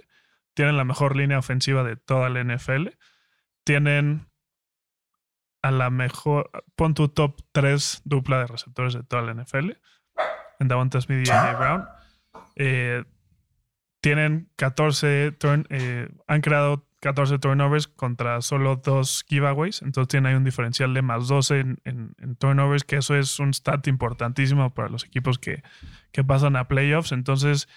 B: Tienen la mejor línea ofensiva de toda la NFL. Tienen a la mejor, pon tu top 3 dupla de receptores de toda la NFL. En Davante Smith y AJ Brown. Eh, tienen 14 turn, eh, han creado 14 turnovers contra solo dos giveaways. Entonces tienen ahí un diferencial de más 12 en, en- en turnovers, que eso es un stat importantísimo para los equipos que, que pasan a playoffs. Entonces,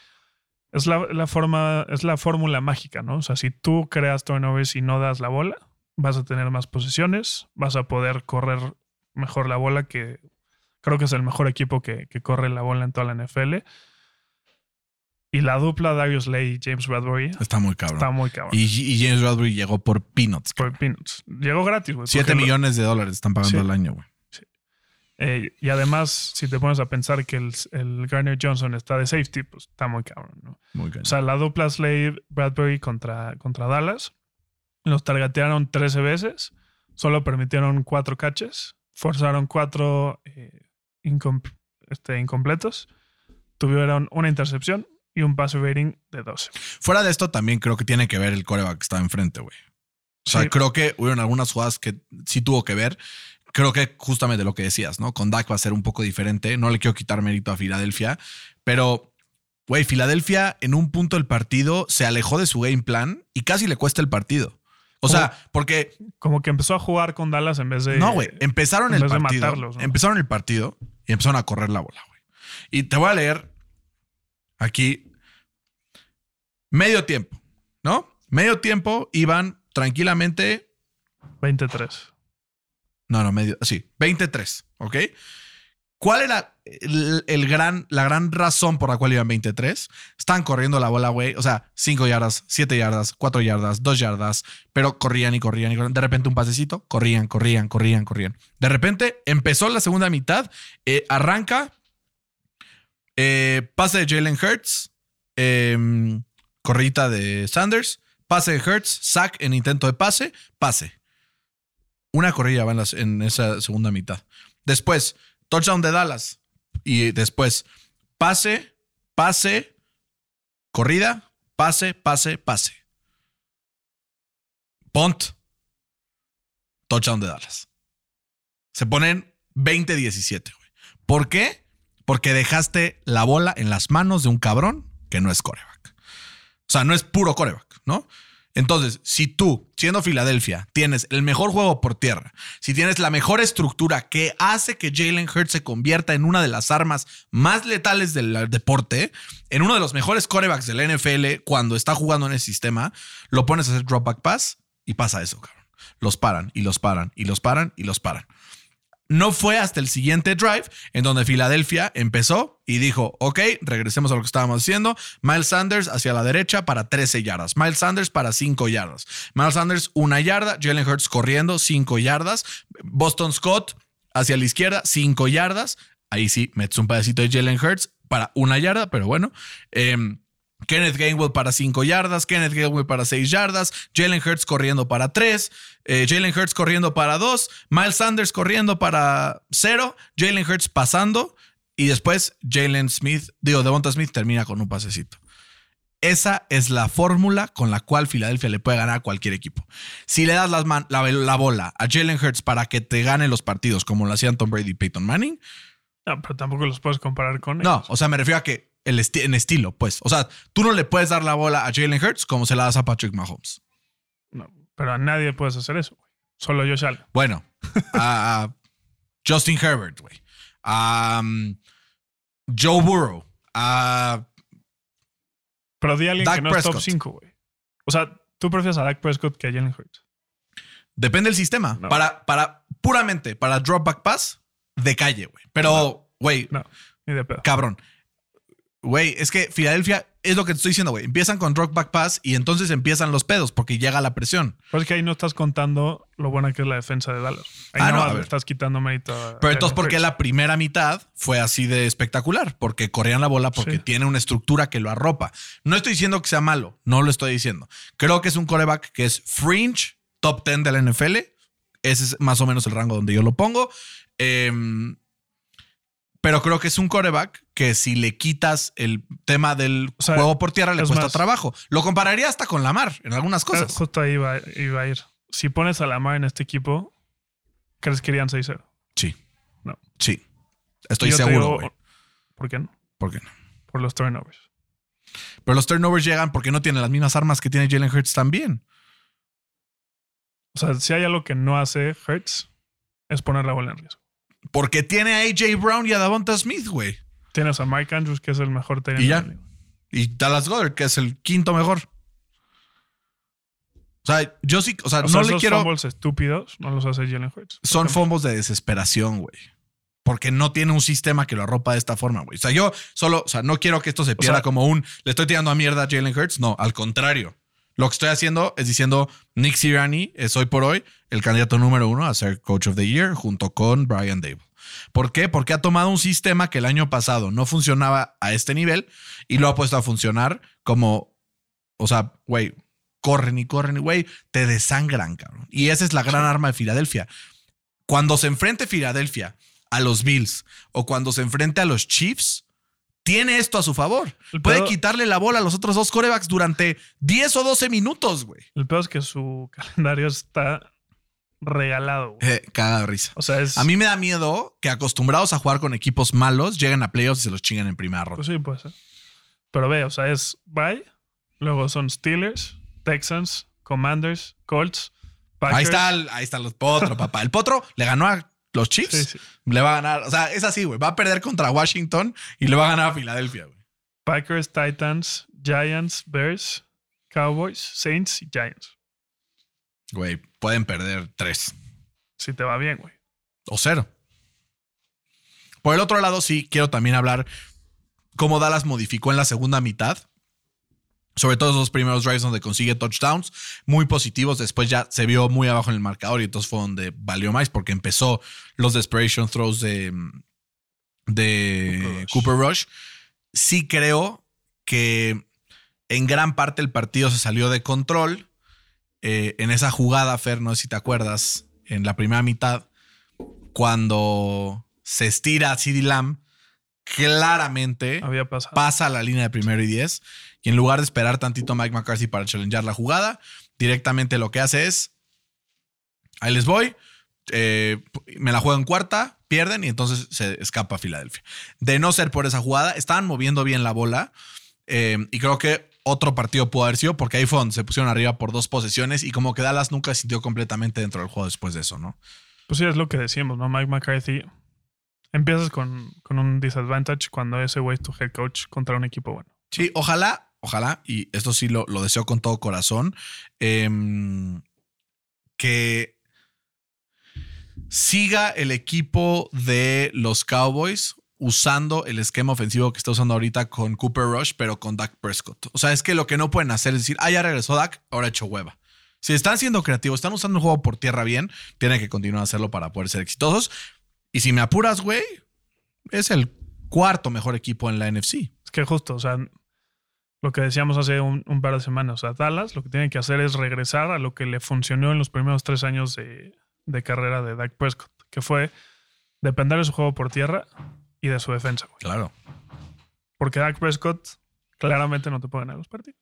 B: es la, la forma, es la fórmula mágica, ¿no? O sea, si tú creas turnovers y no das la bola, vas a tener más posiciones, vas a poder correr mejor la bola, que creo que es el mejor equipo que, que corre la bola en toda la NFL. Y la dupla Darius Lay y James Bradbury
A: está muy cabrón.
B: está muy cabrón.
A: y, y James Bradbury llegó por peanuts.
B: Por Peanuts. Llegó gratis, güey.
A: 7
B: porque lo-
A: millones de dólares están pagando
B: Sí.
A: al año, güey.
B: eh, y además, si te pones a pensar que el, el Garner Johnson está de safety, pues está muy cabrón, ¿no?
A: Muy cañón.
B: O sea, la dupla Slade Bradbury contra, contra Dallas. Los targetearon 13 veces. Solo permitieron cuatro catches. Forzaron cuatro eh, incom- este, incompletos. Tuvieron una intercepción y un pass rating de 12.
A: Fuera de esto, también creo que tiene que ver el coreback que está enfrente, güey. O sea,
B: Sí.
A: creo que hubieron algunas jugadas que sí tuvo que ver. Creo que justamente lo que decías, ¿no? Con Dak va a ser un poco diferente. No le quiero quitar mérito a Filadelfia, pero, güey, Filadelfia en un punto del partido se alejó de su game plan y casi le cuesta el partido. O sea, porque
B: Como que empezó a jugar con Dallas en vez de.
A: no, güey. Empezaron
B: en
A: el
B: vez de
A: partido.
B: matarlos, ¿no?
A: Empezaron el partido y empezaron a correr la bola, güey. Y te voy a leer aquí medio tiempo, ¿no? Medio tiempo iban tranquilamente.
B: 23.
A: No, no, medio. Sí, 23, ¿ok? ¿Cuál era el, el gran, la gran razón por la cual iban 23? Estaban corriendo la bola, güey. O sea, 5 yardas, 7 yardas, 4 yardas, 2 yardas, pero corrían y corrían y corrían. De repente un pasecito, corrían, corrían, corrían, corrían. De repente empezó la segunda mitad, eh, arranca, eh, pase de Jalen Hurts, eh, de Sanders, pase de Hurts, sack en intento de pase, pase. Una corrida va en, las- en esa segunda mitad. Después, touchdown de Dallas. Y después, pase, pase, corrida, pase, pase, pase. Punt, touchdown de Dallas. Se ponen 20-17, güey. ¿Por qué? Porque dejaste la bola en las manos de un cabrón que no es coreback. O sea, no es puro coreback, ¿no? Entonces, si tú, siendo Filadelfia, tienes el mejor juego por tierra, si tienes la mejor estructura que hace que Jalen Hurts se convierta en una de las armas más letales del deporte, en uno de los mejores corebacks del NFL cuando está jugando en el sistema, lo pones a hacer drop back pass y pasa eso, cabrón. Los paran y los paran y los paran y los paran. No fue hasta el siguiente drive en donde Filadelfia empezó y dijo, ok, regresemos a lo que estábamos haciendo. Miles Sanders hacia la derecha para 13 yardas. Miles Sanders para 5 yardas. Miles Sanders una yarda. Jalen Hurts corriendo 5 yardas. Boston Scott hacia la izquierda 5 yardas. Ahí sí, metes un pedacito de Jalen Hurts para una yarda, pero bueno. Em, Kenneth Gainwell para 5 yardas, Kenneth Gainwell para 6 yardas, Jalen Hurts corriendo para 3, eh, Jalen Hurts corriendo para 2, Miles Sanders corriendo para 0, Jalen Hurts pasando y después Jalen Smith, digo, Devonta Smith termina con un pasecito. Esa es la fórmula con la cual Filadelfia le puede ganar a cualquier equipo. Si le das man- la, la bola a Jalen Hurts para que te gane los partidos como lo hacían Tom Brady y Peyton Manning,
B: No, pero tampoco los puedes comparar con
A: no,
B: ellos.
A: o sea, me refiero a que el esti- en estilo, pues. O sea, tú no le puedes dar la bola a Jalen Hurts como se la das a Patrick Mahomes.
B: No, pero a nadie puedes hacer eso, güey. Solo Josh Allen.
A: Bueno, a, Justin Herbert, güey. A um, Joe Burrow. A
B: Pero di a alguien
A: Dak
B: que no es top
A: Prescott.
B: 5, güey. O sea, tú prefieres a Dak Prescott que a Jalen Hurts.
A: Depende del sistema.
B: No.
A: Para, para, puramente, para drop back pass, de calle, güey. Pero, güey,
B: No, ni de pedo.
A: cabrón. Güey, es que Filadelfia es lo que te estoy diciendo, güey. Empiezan con drop back pass y entonces empiezan los pedos porque llega la presión.
B: Pues es que ahí no estás contando lo buena que es la defensa de Dallas. Ahí
A: Ah,
B: no,
A: no,
B: estás quitando mérito a
A: Pero entonces, ¿por qué la primera mitad fue así de espectacular? Porque corrían la bola porque
B: Sí.
A: tiene una estructura que lo arropa. No estoy diciendo que sea malo, no lo estoy diciendo. Creo que es un coreback que es fringe, top 10 de la NFL. Ese es más o menos el rango donde yo lo pongo. Em, pero creo que es un coreback que si le quitas el tema del
B: O sea,
A: juego por tierra le
B: es
A: cuesta
B: más-
A: trabajo. Lo compararía hasta con Lamar en algunas cosas.
B: Justo ahí iba, iba a ir. Si pones a Lamar en este equipo, ¿crees que irían 6-0?
A: Sí.
B: No.
A: Sí. Estoy
B: Yo
A: seguro,
B: digo,
A: güey.
B: ¿Por qué no?
A: ¿Por qué no?
B: Por los turnovers.
A: Pero los turnovers llegan porque no tiene las mismas armas que tiene Jalen Hurts también.
B: O sea, si hay algo que no hace Hurts, es poner la bola en riesgo.
A: Porque tiene a AJ Brown y a Davonta Smith, güey.
B: Tienes a Mike Andrews, que es el mejor.
A: Y ya. Y Dallas Goddard, que es el quinto mejor. O sea, yo sí, o sea,
B: O
A: no
B: sea,
A: le
B: esos
A: quiero.
B: fumbles estúpidos no los hace Jalen Hurts.
A: Son fumbles de desesperación, güey. Porque no tiene un sistema que lo arropa de esta forma, güey. O sea, yo solo, o sea, no quiero que esto se pierda
B: sea-
A: como un le estoy tirando a mierda a Jalen Hurts. No, al contrario. Lo que estoy haciendo es diciendo Nick Sirianni es hoy por hoy el candidato número uno a ser Coach of the Year junto con Brian Dable. ¿Por qué? Porque ha tomado un sistema que el año pasado no funcionaba a este nivel y lo ha puesto a funcionar como, o sea, güey, corren y corren y, güey, te desangran, cabrón. Y esa es la gran arma de Filadelfia. Cuando se enfrente Filadelfia a los Bills o cuando se enfrente a los Chiefs, tiene esto a su favor.
B: El
A: Puede quitarle la bola a los otros dos corebacks durante 10 o 12 minutos, güey.
B: El peor es que su *laughs* calendario está regalado.
A: Eh, de risa.
B: O sea, es.
A: A mí me da miedo que acostumbrados a jugar con equipos malos lleguen a playoffs y se los chingan en primera ronda.
B: Pues sí, puede ser. Pero ve, o sea, es bye. Luego son Steelers, Texans, Commanders, Colts, Packers.
A: Ahí está, el- ahí está los potro, *laughs* papá. El potro le ganó a los Chiefs.
B: Sí, sí.
A: Le va a ganar. O sea, es así, güey. Va a perder contra Washington y le va a ganar a Filadelfia, güey.
B: Packers, Titans, Giants, Bears, Cowboys, Saints y Giants.
A: Güey, pueden perder tres
B: Si te va bien, güey.
A: o cero. Por el otro lado, sí, quiero también hablar cómo Dallas modificó en la segunda mitad. Sobre todo esos primeros drives donde consigue touchdowns muy positivos. Después ya se vio muy abajo en el marcador y entonces fue donde valió más porque empezó los desperation throws de, de
B: Cooper
A: Cooper Rush. Sí creo que en gran parte el partido se salió de control. Eh, en esa jugada, Fer, no sé si te acuerdas, en la primera mitad, cuando se estira CD Lamb, claramente
B: Había
A: pasa a la línea de primero y diez. Y en lugar de esperar tantito a Mike McCarthy para challengear la jugada, directamente lo que hace es: ahí les voy, eh, me la juego en cuarta, pierden y entonces se escapa a Filadelfia. De no ser por esa jugada, estaban moviendo bien la bola. eh, y creo que otro partido pudo haber sido porque ahí fue donde se pusieron arriba por dos posesiones y como que Dallas nunca se sintió completamente dentro del juego después de eso, ¿no?
B: Pues sí, es lo que decíamos, ¿no? Mike McCarthy. Empiezas con, con un disadvantage cuando ese güey es tu head coach contra un equipo bueno.
A: Sí, ojalá, ojalá, y esto sí lo, lo deseo con todo corazón, em, que siga el equipo de los Cowboys usando el esquema ofensivo que está usando ahorita con Cooper Rush, pero con Dak Prescott. O sea, es que lo que no pueden hacer es decir, ah, ya regresó Dak, ahora hecho hueva. Si están siendo creativos, están usando el juego por tierra bien, tienen que continuar a hacerlo para poder ser exitosos. Y si me apuras, güey, es el cuarto mejor equipo en la NFC.
B: Es que justo, o sea, lo que decíamos hace un, un par de semanas. O sea, Dallas lo que tiene que hacer es regresar a lo que le funcionó en los primeros tres años de, de carrera de Dak Prescott, que fue depender de su juego por tierra y de su defensa. güey.
A: Claro.
B: Porque Dak Prescott claramente no te puede ganar los partidos.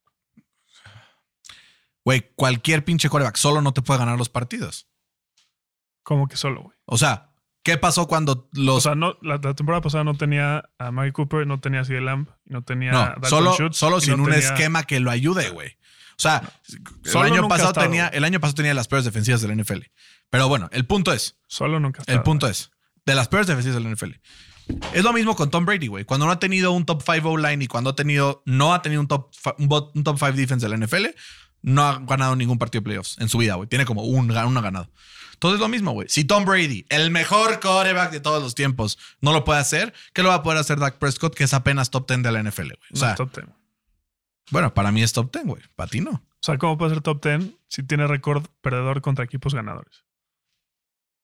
A: Güey, cualquier pinche coreback solo no te puede ganar los partidos.
B: Como que solo, güey.
A: O sea, ¿qué pasó cuando
B: O
A: los.
B: sea, no, la, la temporada pasada no tenía a Mike Cooper, no tenía a CD Lamb, no tenía a
A: no, solo, solo sin
B: no
A: un
B: tenía-
A: esquema que lo ayude, güey. O sea, el año, pasado tenía, el año pasado tenía las peores defensivas del NFL. Pero bueno, el punto es,
B: Solo nunca.
A: el punto es, de las peores defensivas del NFL. Es lo mismo con Tom Brady, güey. Cuando no ha tenido un top 5 O-line y cuando ha tenido, no ha tenido un top, un top 5 defense de la NFL, no ha ganado ningún partido de playoffs en su vida, güey. Tiene como un, uno ganado. Entonces es lo mismo, güey. Si Tom Brady, el mejor quarterback de todos los tiempos, no lo puede hacer, ¿qué lo va a poder hacer Dak Prescott, que es apenas top 10 de la NFL, güey? O
B: No
A: sea,
B: es top 10.
A: bueno, para mí es top 10, güey. Para ti no.
B: O sea, ¿cómo puede ser top 10 si tiene récord perdedor contra equipos ganadores?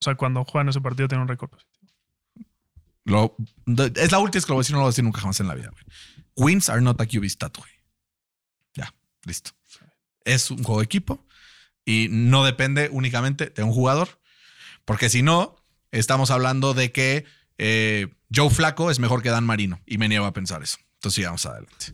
B: O sea, cuando juegan ese partido tiene un récord positivo.
A: Es la última vez que lo voy a decir, no lo voy a decir nunca jamás en la vida, güey. Wins are not a QB stat. Ya, listo. Es un juego de equipo y no depende únicamente de un jugador. Porque si no, estamos hablando de que eh, Joe Flaco es mejor que Dan Marino y me niego a pensar eso. Entonces sigamos adelante.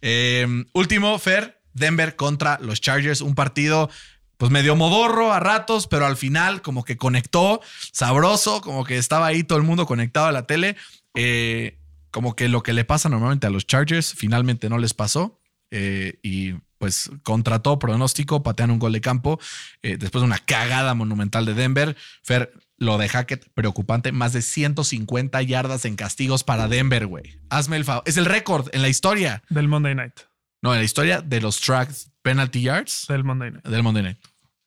A: Eh, último, Fer, Denver contra los Chargers, un partido pues medio modorro a ratos, pero al final como que conectó, sabroso, como que estaba ahí todo el mundo conectado a la tele. Eh, como que lo que le pasa normalmente a los Chargers finalmente no les pasó. eh, y pues contra todo pronóstico, patean un gol de campo eh, después de una cagada monumental de Denver. Fer, lo de Hackett, preocupante, más de 150 yardas en castigos para Denver, güey. Hazme el favor. Es el récord en la historia.
B: Del Monday Night.
A: No, en la historia de los tracks penalty yards
B: Del Monday Night.
A: del Monday Night.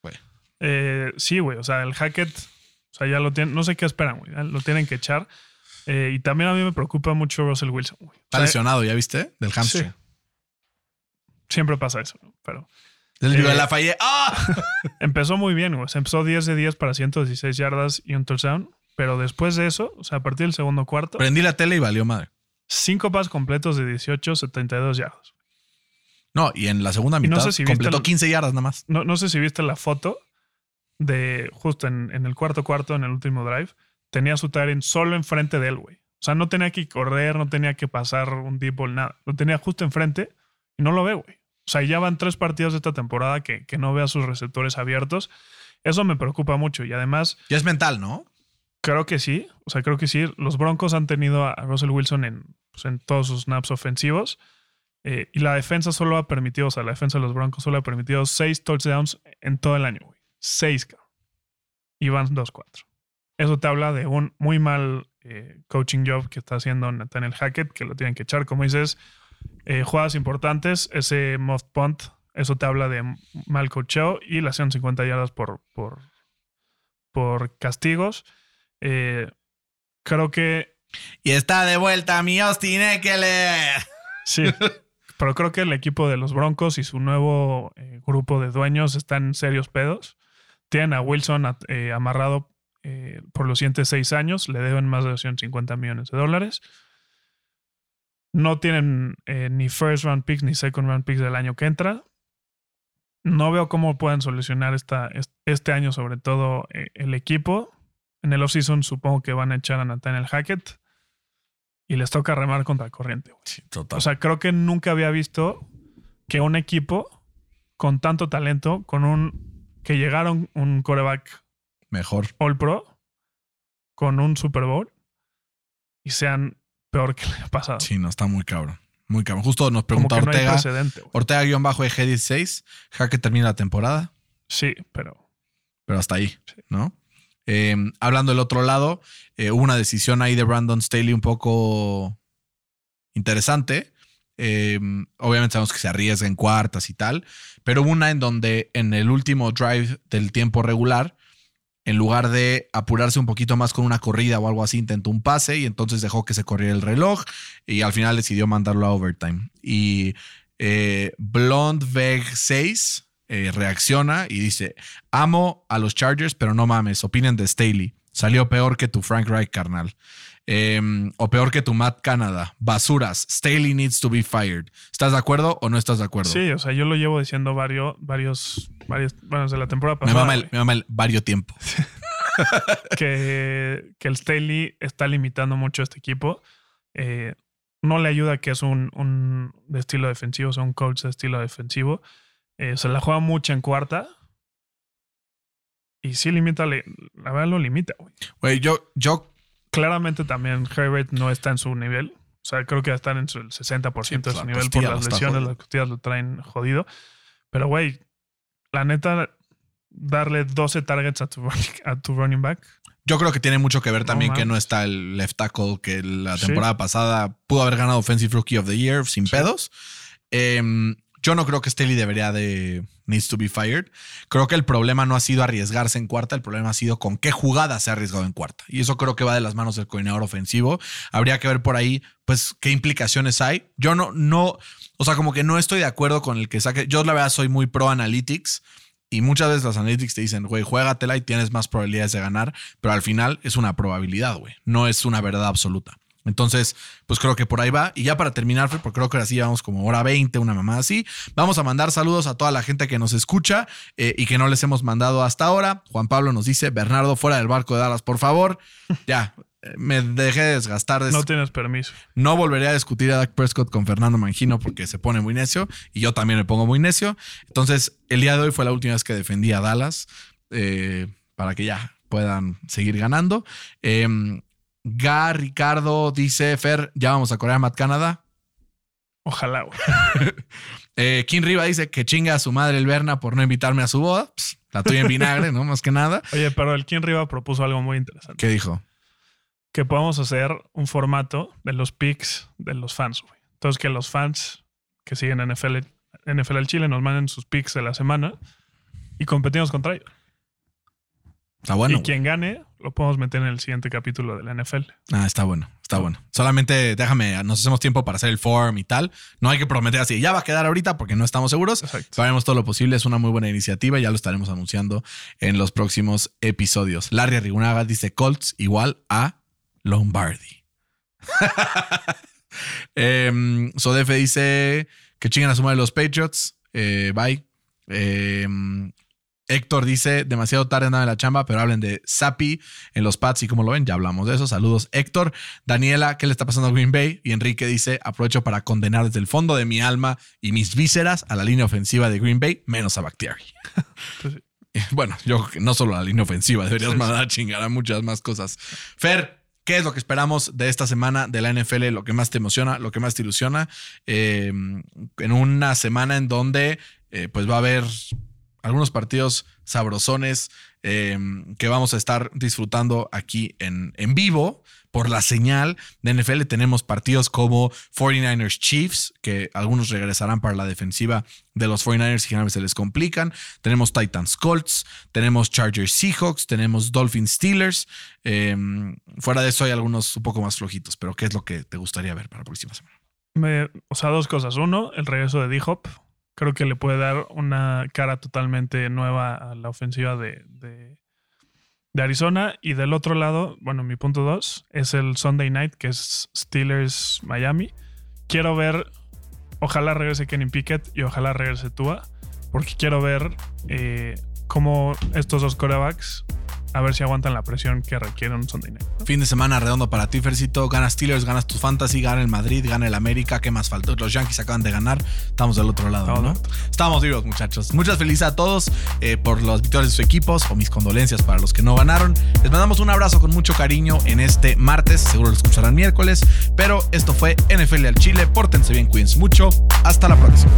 A: Güey.
B: Eh, sí, güey. O sea, el Hackett, o sea, ya lo tienen. No sé qué esperan, güey. Lo tienen que echar. Eh, y también a mí me preocupa mucho Russell Wilson, güey. O
A: Está
B: sea,
A: lesionado, ¿ya viste? Del hamstring.
B: Sí. Siempre pasa eso, ¿no? Pero
A: Del
B: Eh,
A: de la fallé. ¡Ah! *laughs*
B: empezó muy bien, güey. Se empezó 10 de 10 para 116 yardas y un touchdown. Pero después de eso, o sea, a partir del segundo cuarto,
A: Prendí la tele y valió madre.
B: cinco pases completos de 18, 72 yardas.
A: No, y en la segunda
B: no
A: mitad
B: sé si viste
A: completó
B: el-
A: 15 yardas nada más.
B: No, no sé si viste la foto de justo en, en el cuarto cuarto, en el último drive, tenía su Tyrant solo enfrente de él, güey. O sea, no tenía que correr, no tenía que pasar un deep ball, nada. Lo tenía justo enfrente y no lo ve, güey. O sea, ya van tres partidos de esta temporada que, que no ve a sus receptores abiertos. Eso me preocupa mucho. Y además,
A: Ya es mental, ¿no?
B: creo que sí. O sea, creo que sí. Los Broncos han tenido a Russell Wilson en, pues, en todos sus snaps ofensivos. Eh, y la defensa solo ha permitido, o sea, la defensa de los Broncos solo ha permitido seis touchdowns en todo el año, güey. Seis, cabrón. Y van 2-4. Eso te habla de un muy mal eh, coaching job que está haciendo Nathaniel Hackett, que lo tienen que echar. Como dices, eh, jugadas importantes, ese muff punt, eso te habla de mal coacheo y las 150 yardas por, por, por castigos. Eh, creo que
A: Y está de vuelta mi Austin Eckler.
B: Sí. *laughs* Pero creo que el equipo de los Broncos y su nuevo eh, grupo de dueños están serios pedos. Tienen a Wilson eh, amarrado eh, por los siguientes seis años. Le deben más de 250 millones de dólares. No tienen ni first round picks ni second round picks del año que entra. No veo cómo puedan solucionar esta, est- este año, sobre todo el equipo. En el offseason supongo que van a echar a Nathaniel Hackett y les toca remar contra corriente. güey.
A: Sí, total.
B: O sea, creo que nunca había visto que un equipo con tanto talento, con un que llegaron un coreback
A: Mejor.
B: All Pro, con un Super Bowl y sean peor que el pasado.
A: Sí, no, está muy cabrón. Muy cabrón. Justo nos pregunta
B: no
A: Ortega.
B: güey.
A: Ortega-EG16. Hackett termina la temporada.
B: Sí, pero
A: pero hasta ahí, ¿no? Eh, hablando del otro lado, eh, hubo una decisión ahí de Brandon Staley un poco interesante. Eh, obviamente sabemos que se arriesga en cuartas y tal, pero hubo una en donde en el último drive del tiempo regular, en lugar de apurarse un poquito más con una corrida o algo así, intentó un pase y entonces dejó que se corriera el reloj y al final decidió mandarlo a overtime. Y eh, Blonde Veg 6 eh, reacciona y dice: Amo a los Chargers, pero no mames, opinen de Staley. Salió peor que tu Frank Reich, carnal. Em, o peor que tu Matt Canada. Basuras. Staley needs to be fired. ¿Estás de acuerdo o no estás de acuerdo?
B: Sí, o sea, yo lo llevo diciendo varios, varios, varios, bueno, desde la temporada
A: Me
B: pasada.
A: mama el,
B: güey,
A: me mama el vario tiempo. *laughs*
B: que, que el Staley está limitando mucho a este equipo. Eh, no le ayuda que es un, un de estilo defensivo, o sea, un coach de estilo defensivo. Eh, se la juega mucho en cuarta. Y sí limita, la verdad lo limita, güey.
A: Güey, yo, yo
B: Claramente también Herbert no está en su nivel. O sea, creo que va a estar en su, el 60%
A: Sí, pues,
B: de su nivel por
A: costilla
B: las lesiones. Las costillas lo traen jodido. Pero, güey, la neta, darle 12 targets a tu, running- a tu running back.
A: Yo creo que tiene mucho que ver
B: No
A: también que no está el left tackle que la
B: Sí.
A: temporada pasada pudo haber ganado Offensive Rookie of the Year sin pedos. Em, yo no creo que Staley debería de needs to be fired. Creo que el problema no ha sido arriesgarse en cuarta, el problema ha sido con qué jugada se ha arriesgado en cuarta. Y eso creo que va de las manos del coordinador ofensivo. Habría que ver por ahí, pues, qué implicaciones hay. Yo no, no, o sea, como que no estoy de acuerdo con el que saque. Yo la verdad soy muy pro analytics. Y muchas veces los analytics te dicen, güey, juégatela y tienes más probabilidades de ganar, pero al final es una probabilidad, güey, no es una verdad absoluta. Entonces, pues creo que por ahí va. Y ya para terminar, porque creo que ahora sí llevamos como hora 20, una mamá así. Vamos a mandar saludos a toda la gente que nos escucha eh, y que no les hemos mandado hasta ahora. Juan Pablo nos dice, Bernardo, fuera del barco de Dallas, por favor. *laughs* Ya, eh, me dejé de desgastar. de
B: No tienes permiso.
A: no volveré a discutir a Dak Prescott con Fernando Mangino porque se pone muy necio y yo también me pongo muy necio. Entonces, el día de hoy fue la última vez que defendí a Dallas eh, para que ya puedan seguir ganando. Eh, Ga Ricardo dice: Fer, ya vamos a Corea Mat Canadá.
B: Ojalá, güey. *laughs*
A: Eh, Kim Riva dice que chinga a su madre el Berna por no invitarme a su boda. Pss, la tuya en vinagre, ¿no? Más que nada.
B: Oye, pero el King Riva propuso algo muy interesante.
A: ¿Qué dijo?
B: Que podamos hacer un formato de los picks de los fans, güey. Entonces, que los fans que siguen NFL, NFL al Chile nos manden sus picks de la semana y competimos contra ellos.
A: Está bueno.
B: y quien gane, lo podemos meter en el siguiente capítulo de la NFL.
A: Ah, está bueno, está bueno. Solamente déjame, nos hacemos tiempo para hacer el form y tal. No hay que prometer así, ya va a quedar ahorita porque no estamos seguros.
B: Exacto.
A: Haremos todo lo posible, es una muy buena iniciativa y ya lo estaremos anunciando en los próximos episodios. Larry Arrigunaga dice Colts igual a Lombardi. *laughs* Em, Sodefe dice que chingan a suma de los Patriots. Eh, bye. Em, Héctor dice, demasiado tarde andaba en la chamba, pero hablen de Sapi en los Pats y cómo lo ven, ya hablamos de eso. Saludos, Héctor. Daniela, ¿qué le está pasando a Green Bay? Y Enrique dice, aprovecho para condenar desde el fondo de mi alma y mis vísceras a la línea ofensiva de Green Bay, menos a Bactiari.
B: Pues. *laughs*
A: Bueno, yo creo que no solo a la línea ofensiva, deberías
B: sí.
A: mandar a chingar a muchas más cosas. Fer, ¿qué es lo que esperamos de esta semana de la NFL? Lo que más te emociona, lo que más te ilusiona. Eh, en una semana en donde eh, pues va a haber algunos partidos sabrosones eh, que vamos a estar disfrutando aquí en, en vivo por la señal de NFL. Tenemos partidos como 49ers Chiefs, que algunos regresarán para la defensiva de los 49ers y generalmente se les complican. Tenemos Titans Colts, tenemos Chargers Seahawks, tenemos Dolphins Steelers. Eh, fuera de eso hay algunos un poco más flojitos, pero ¿qué es lo que te gustaría ver para la próxima semana?
B: Me- o sea, dos cosas. Uno, el regreso de D-Hop. Creo que le puede dar una cara totalmente nueva a la ofensiva de, de, de Arizona. Y del otro lado, bueno, mi punto dos es el Sunday night, que es Steelers Miami. Quiero ver, ojalá regrese Kenny Pickett y ojalá regrese Tua, porque quiero ver eh, cómo estos dos corebacks, a ver si aguantan la presión que requiere un Sunday night. ¿no?
A: Fin de semana redondo para ti, Fercito. Ganas Steelers, ganas tu fantasy, gana el Madrid, gana el América. ¿Qué más faltó? Los Yankees acaban de ganar. Estamos del otro lado, ¿no? Estamos vivos, muchachos. Muchas felicidades a todos eh, por las victorias de sus equipos o mis condolencias para los que no ganaron. Les mandamos un abrazo con mucho cariño en este martes. Seguro lo escucharán miércoles. Pero esto fue NFL al Chile. Pórtense bien, cuídense mucho. Hasta la próxima.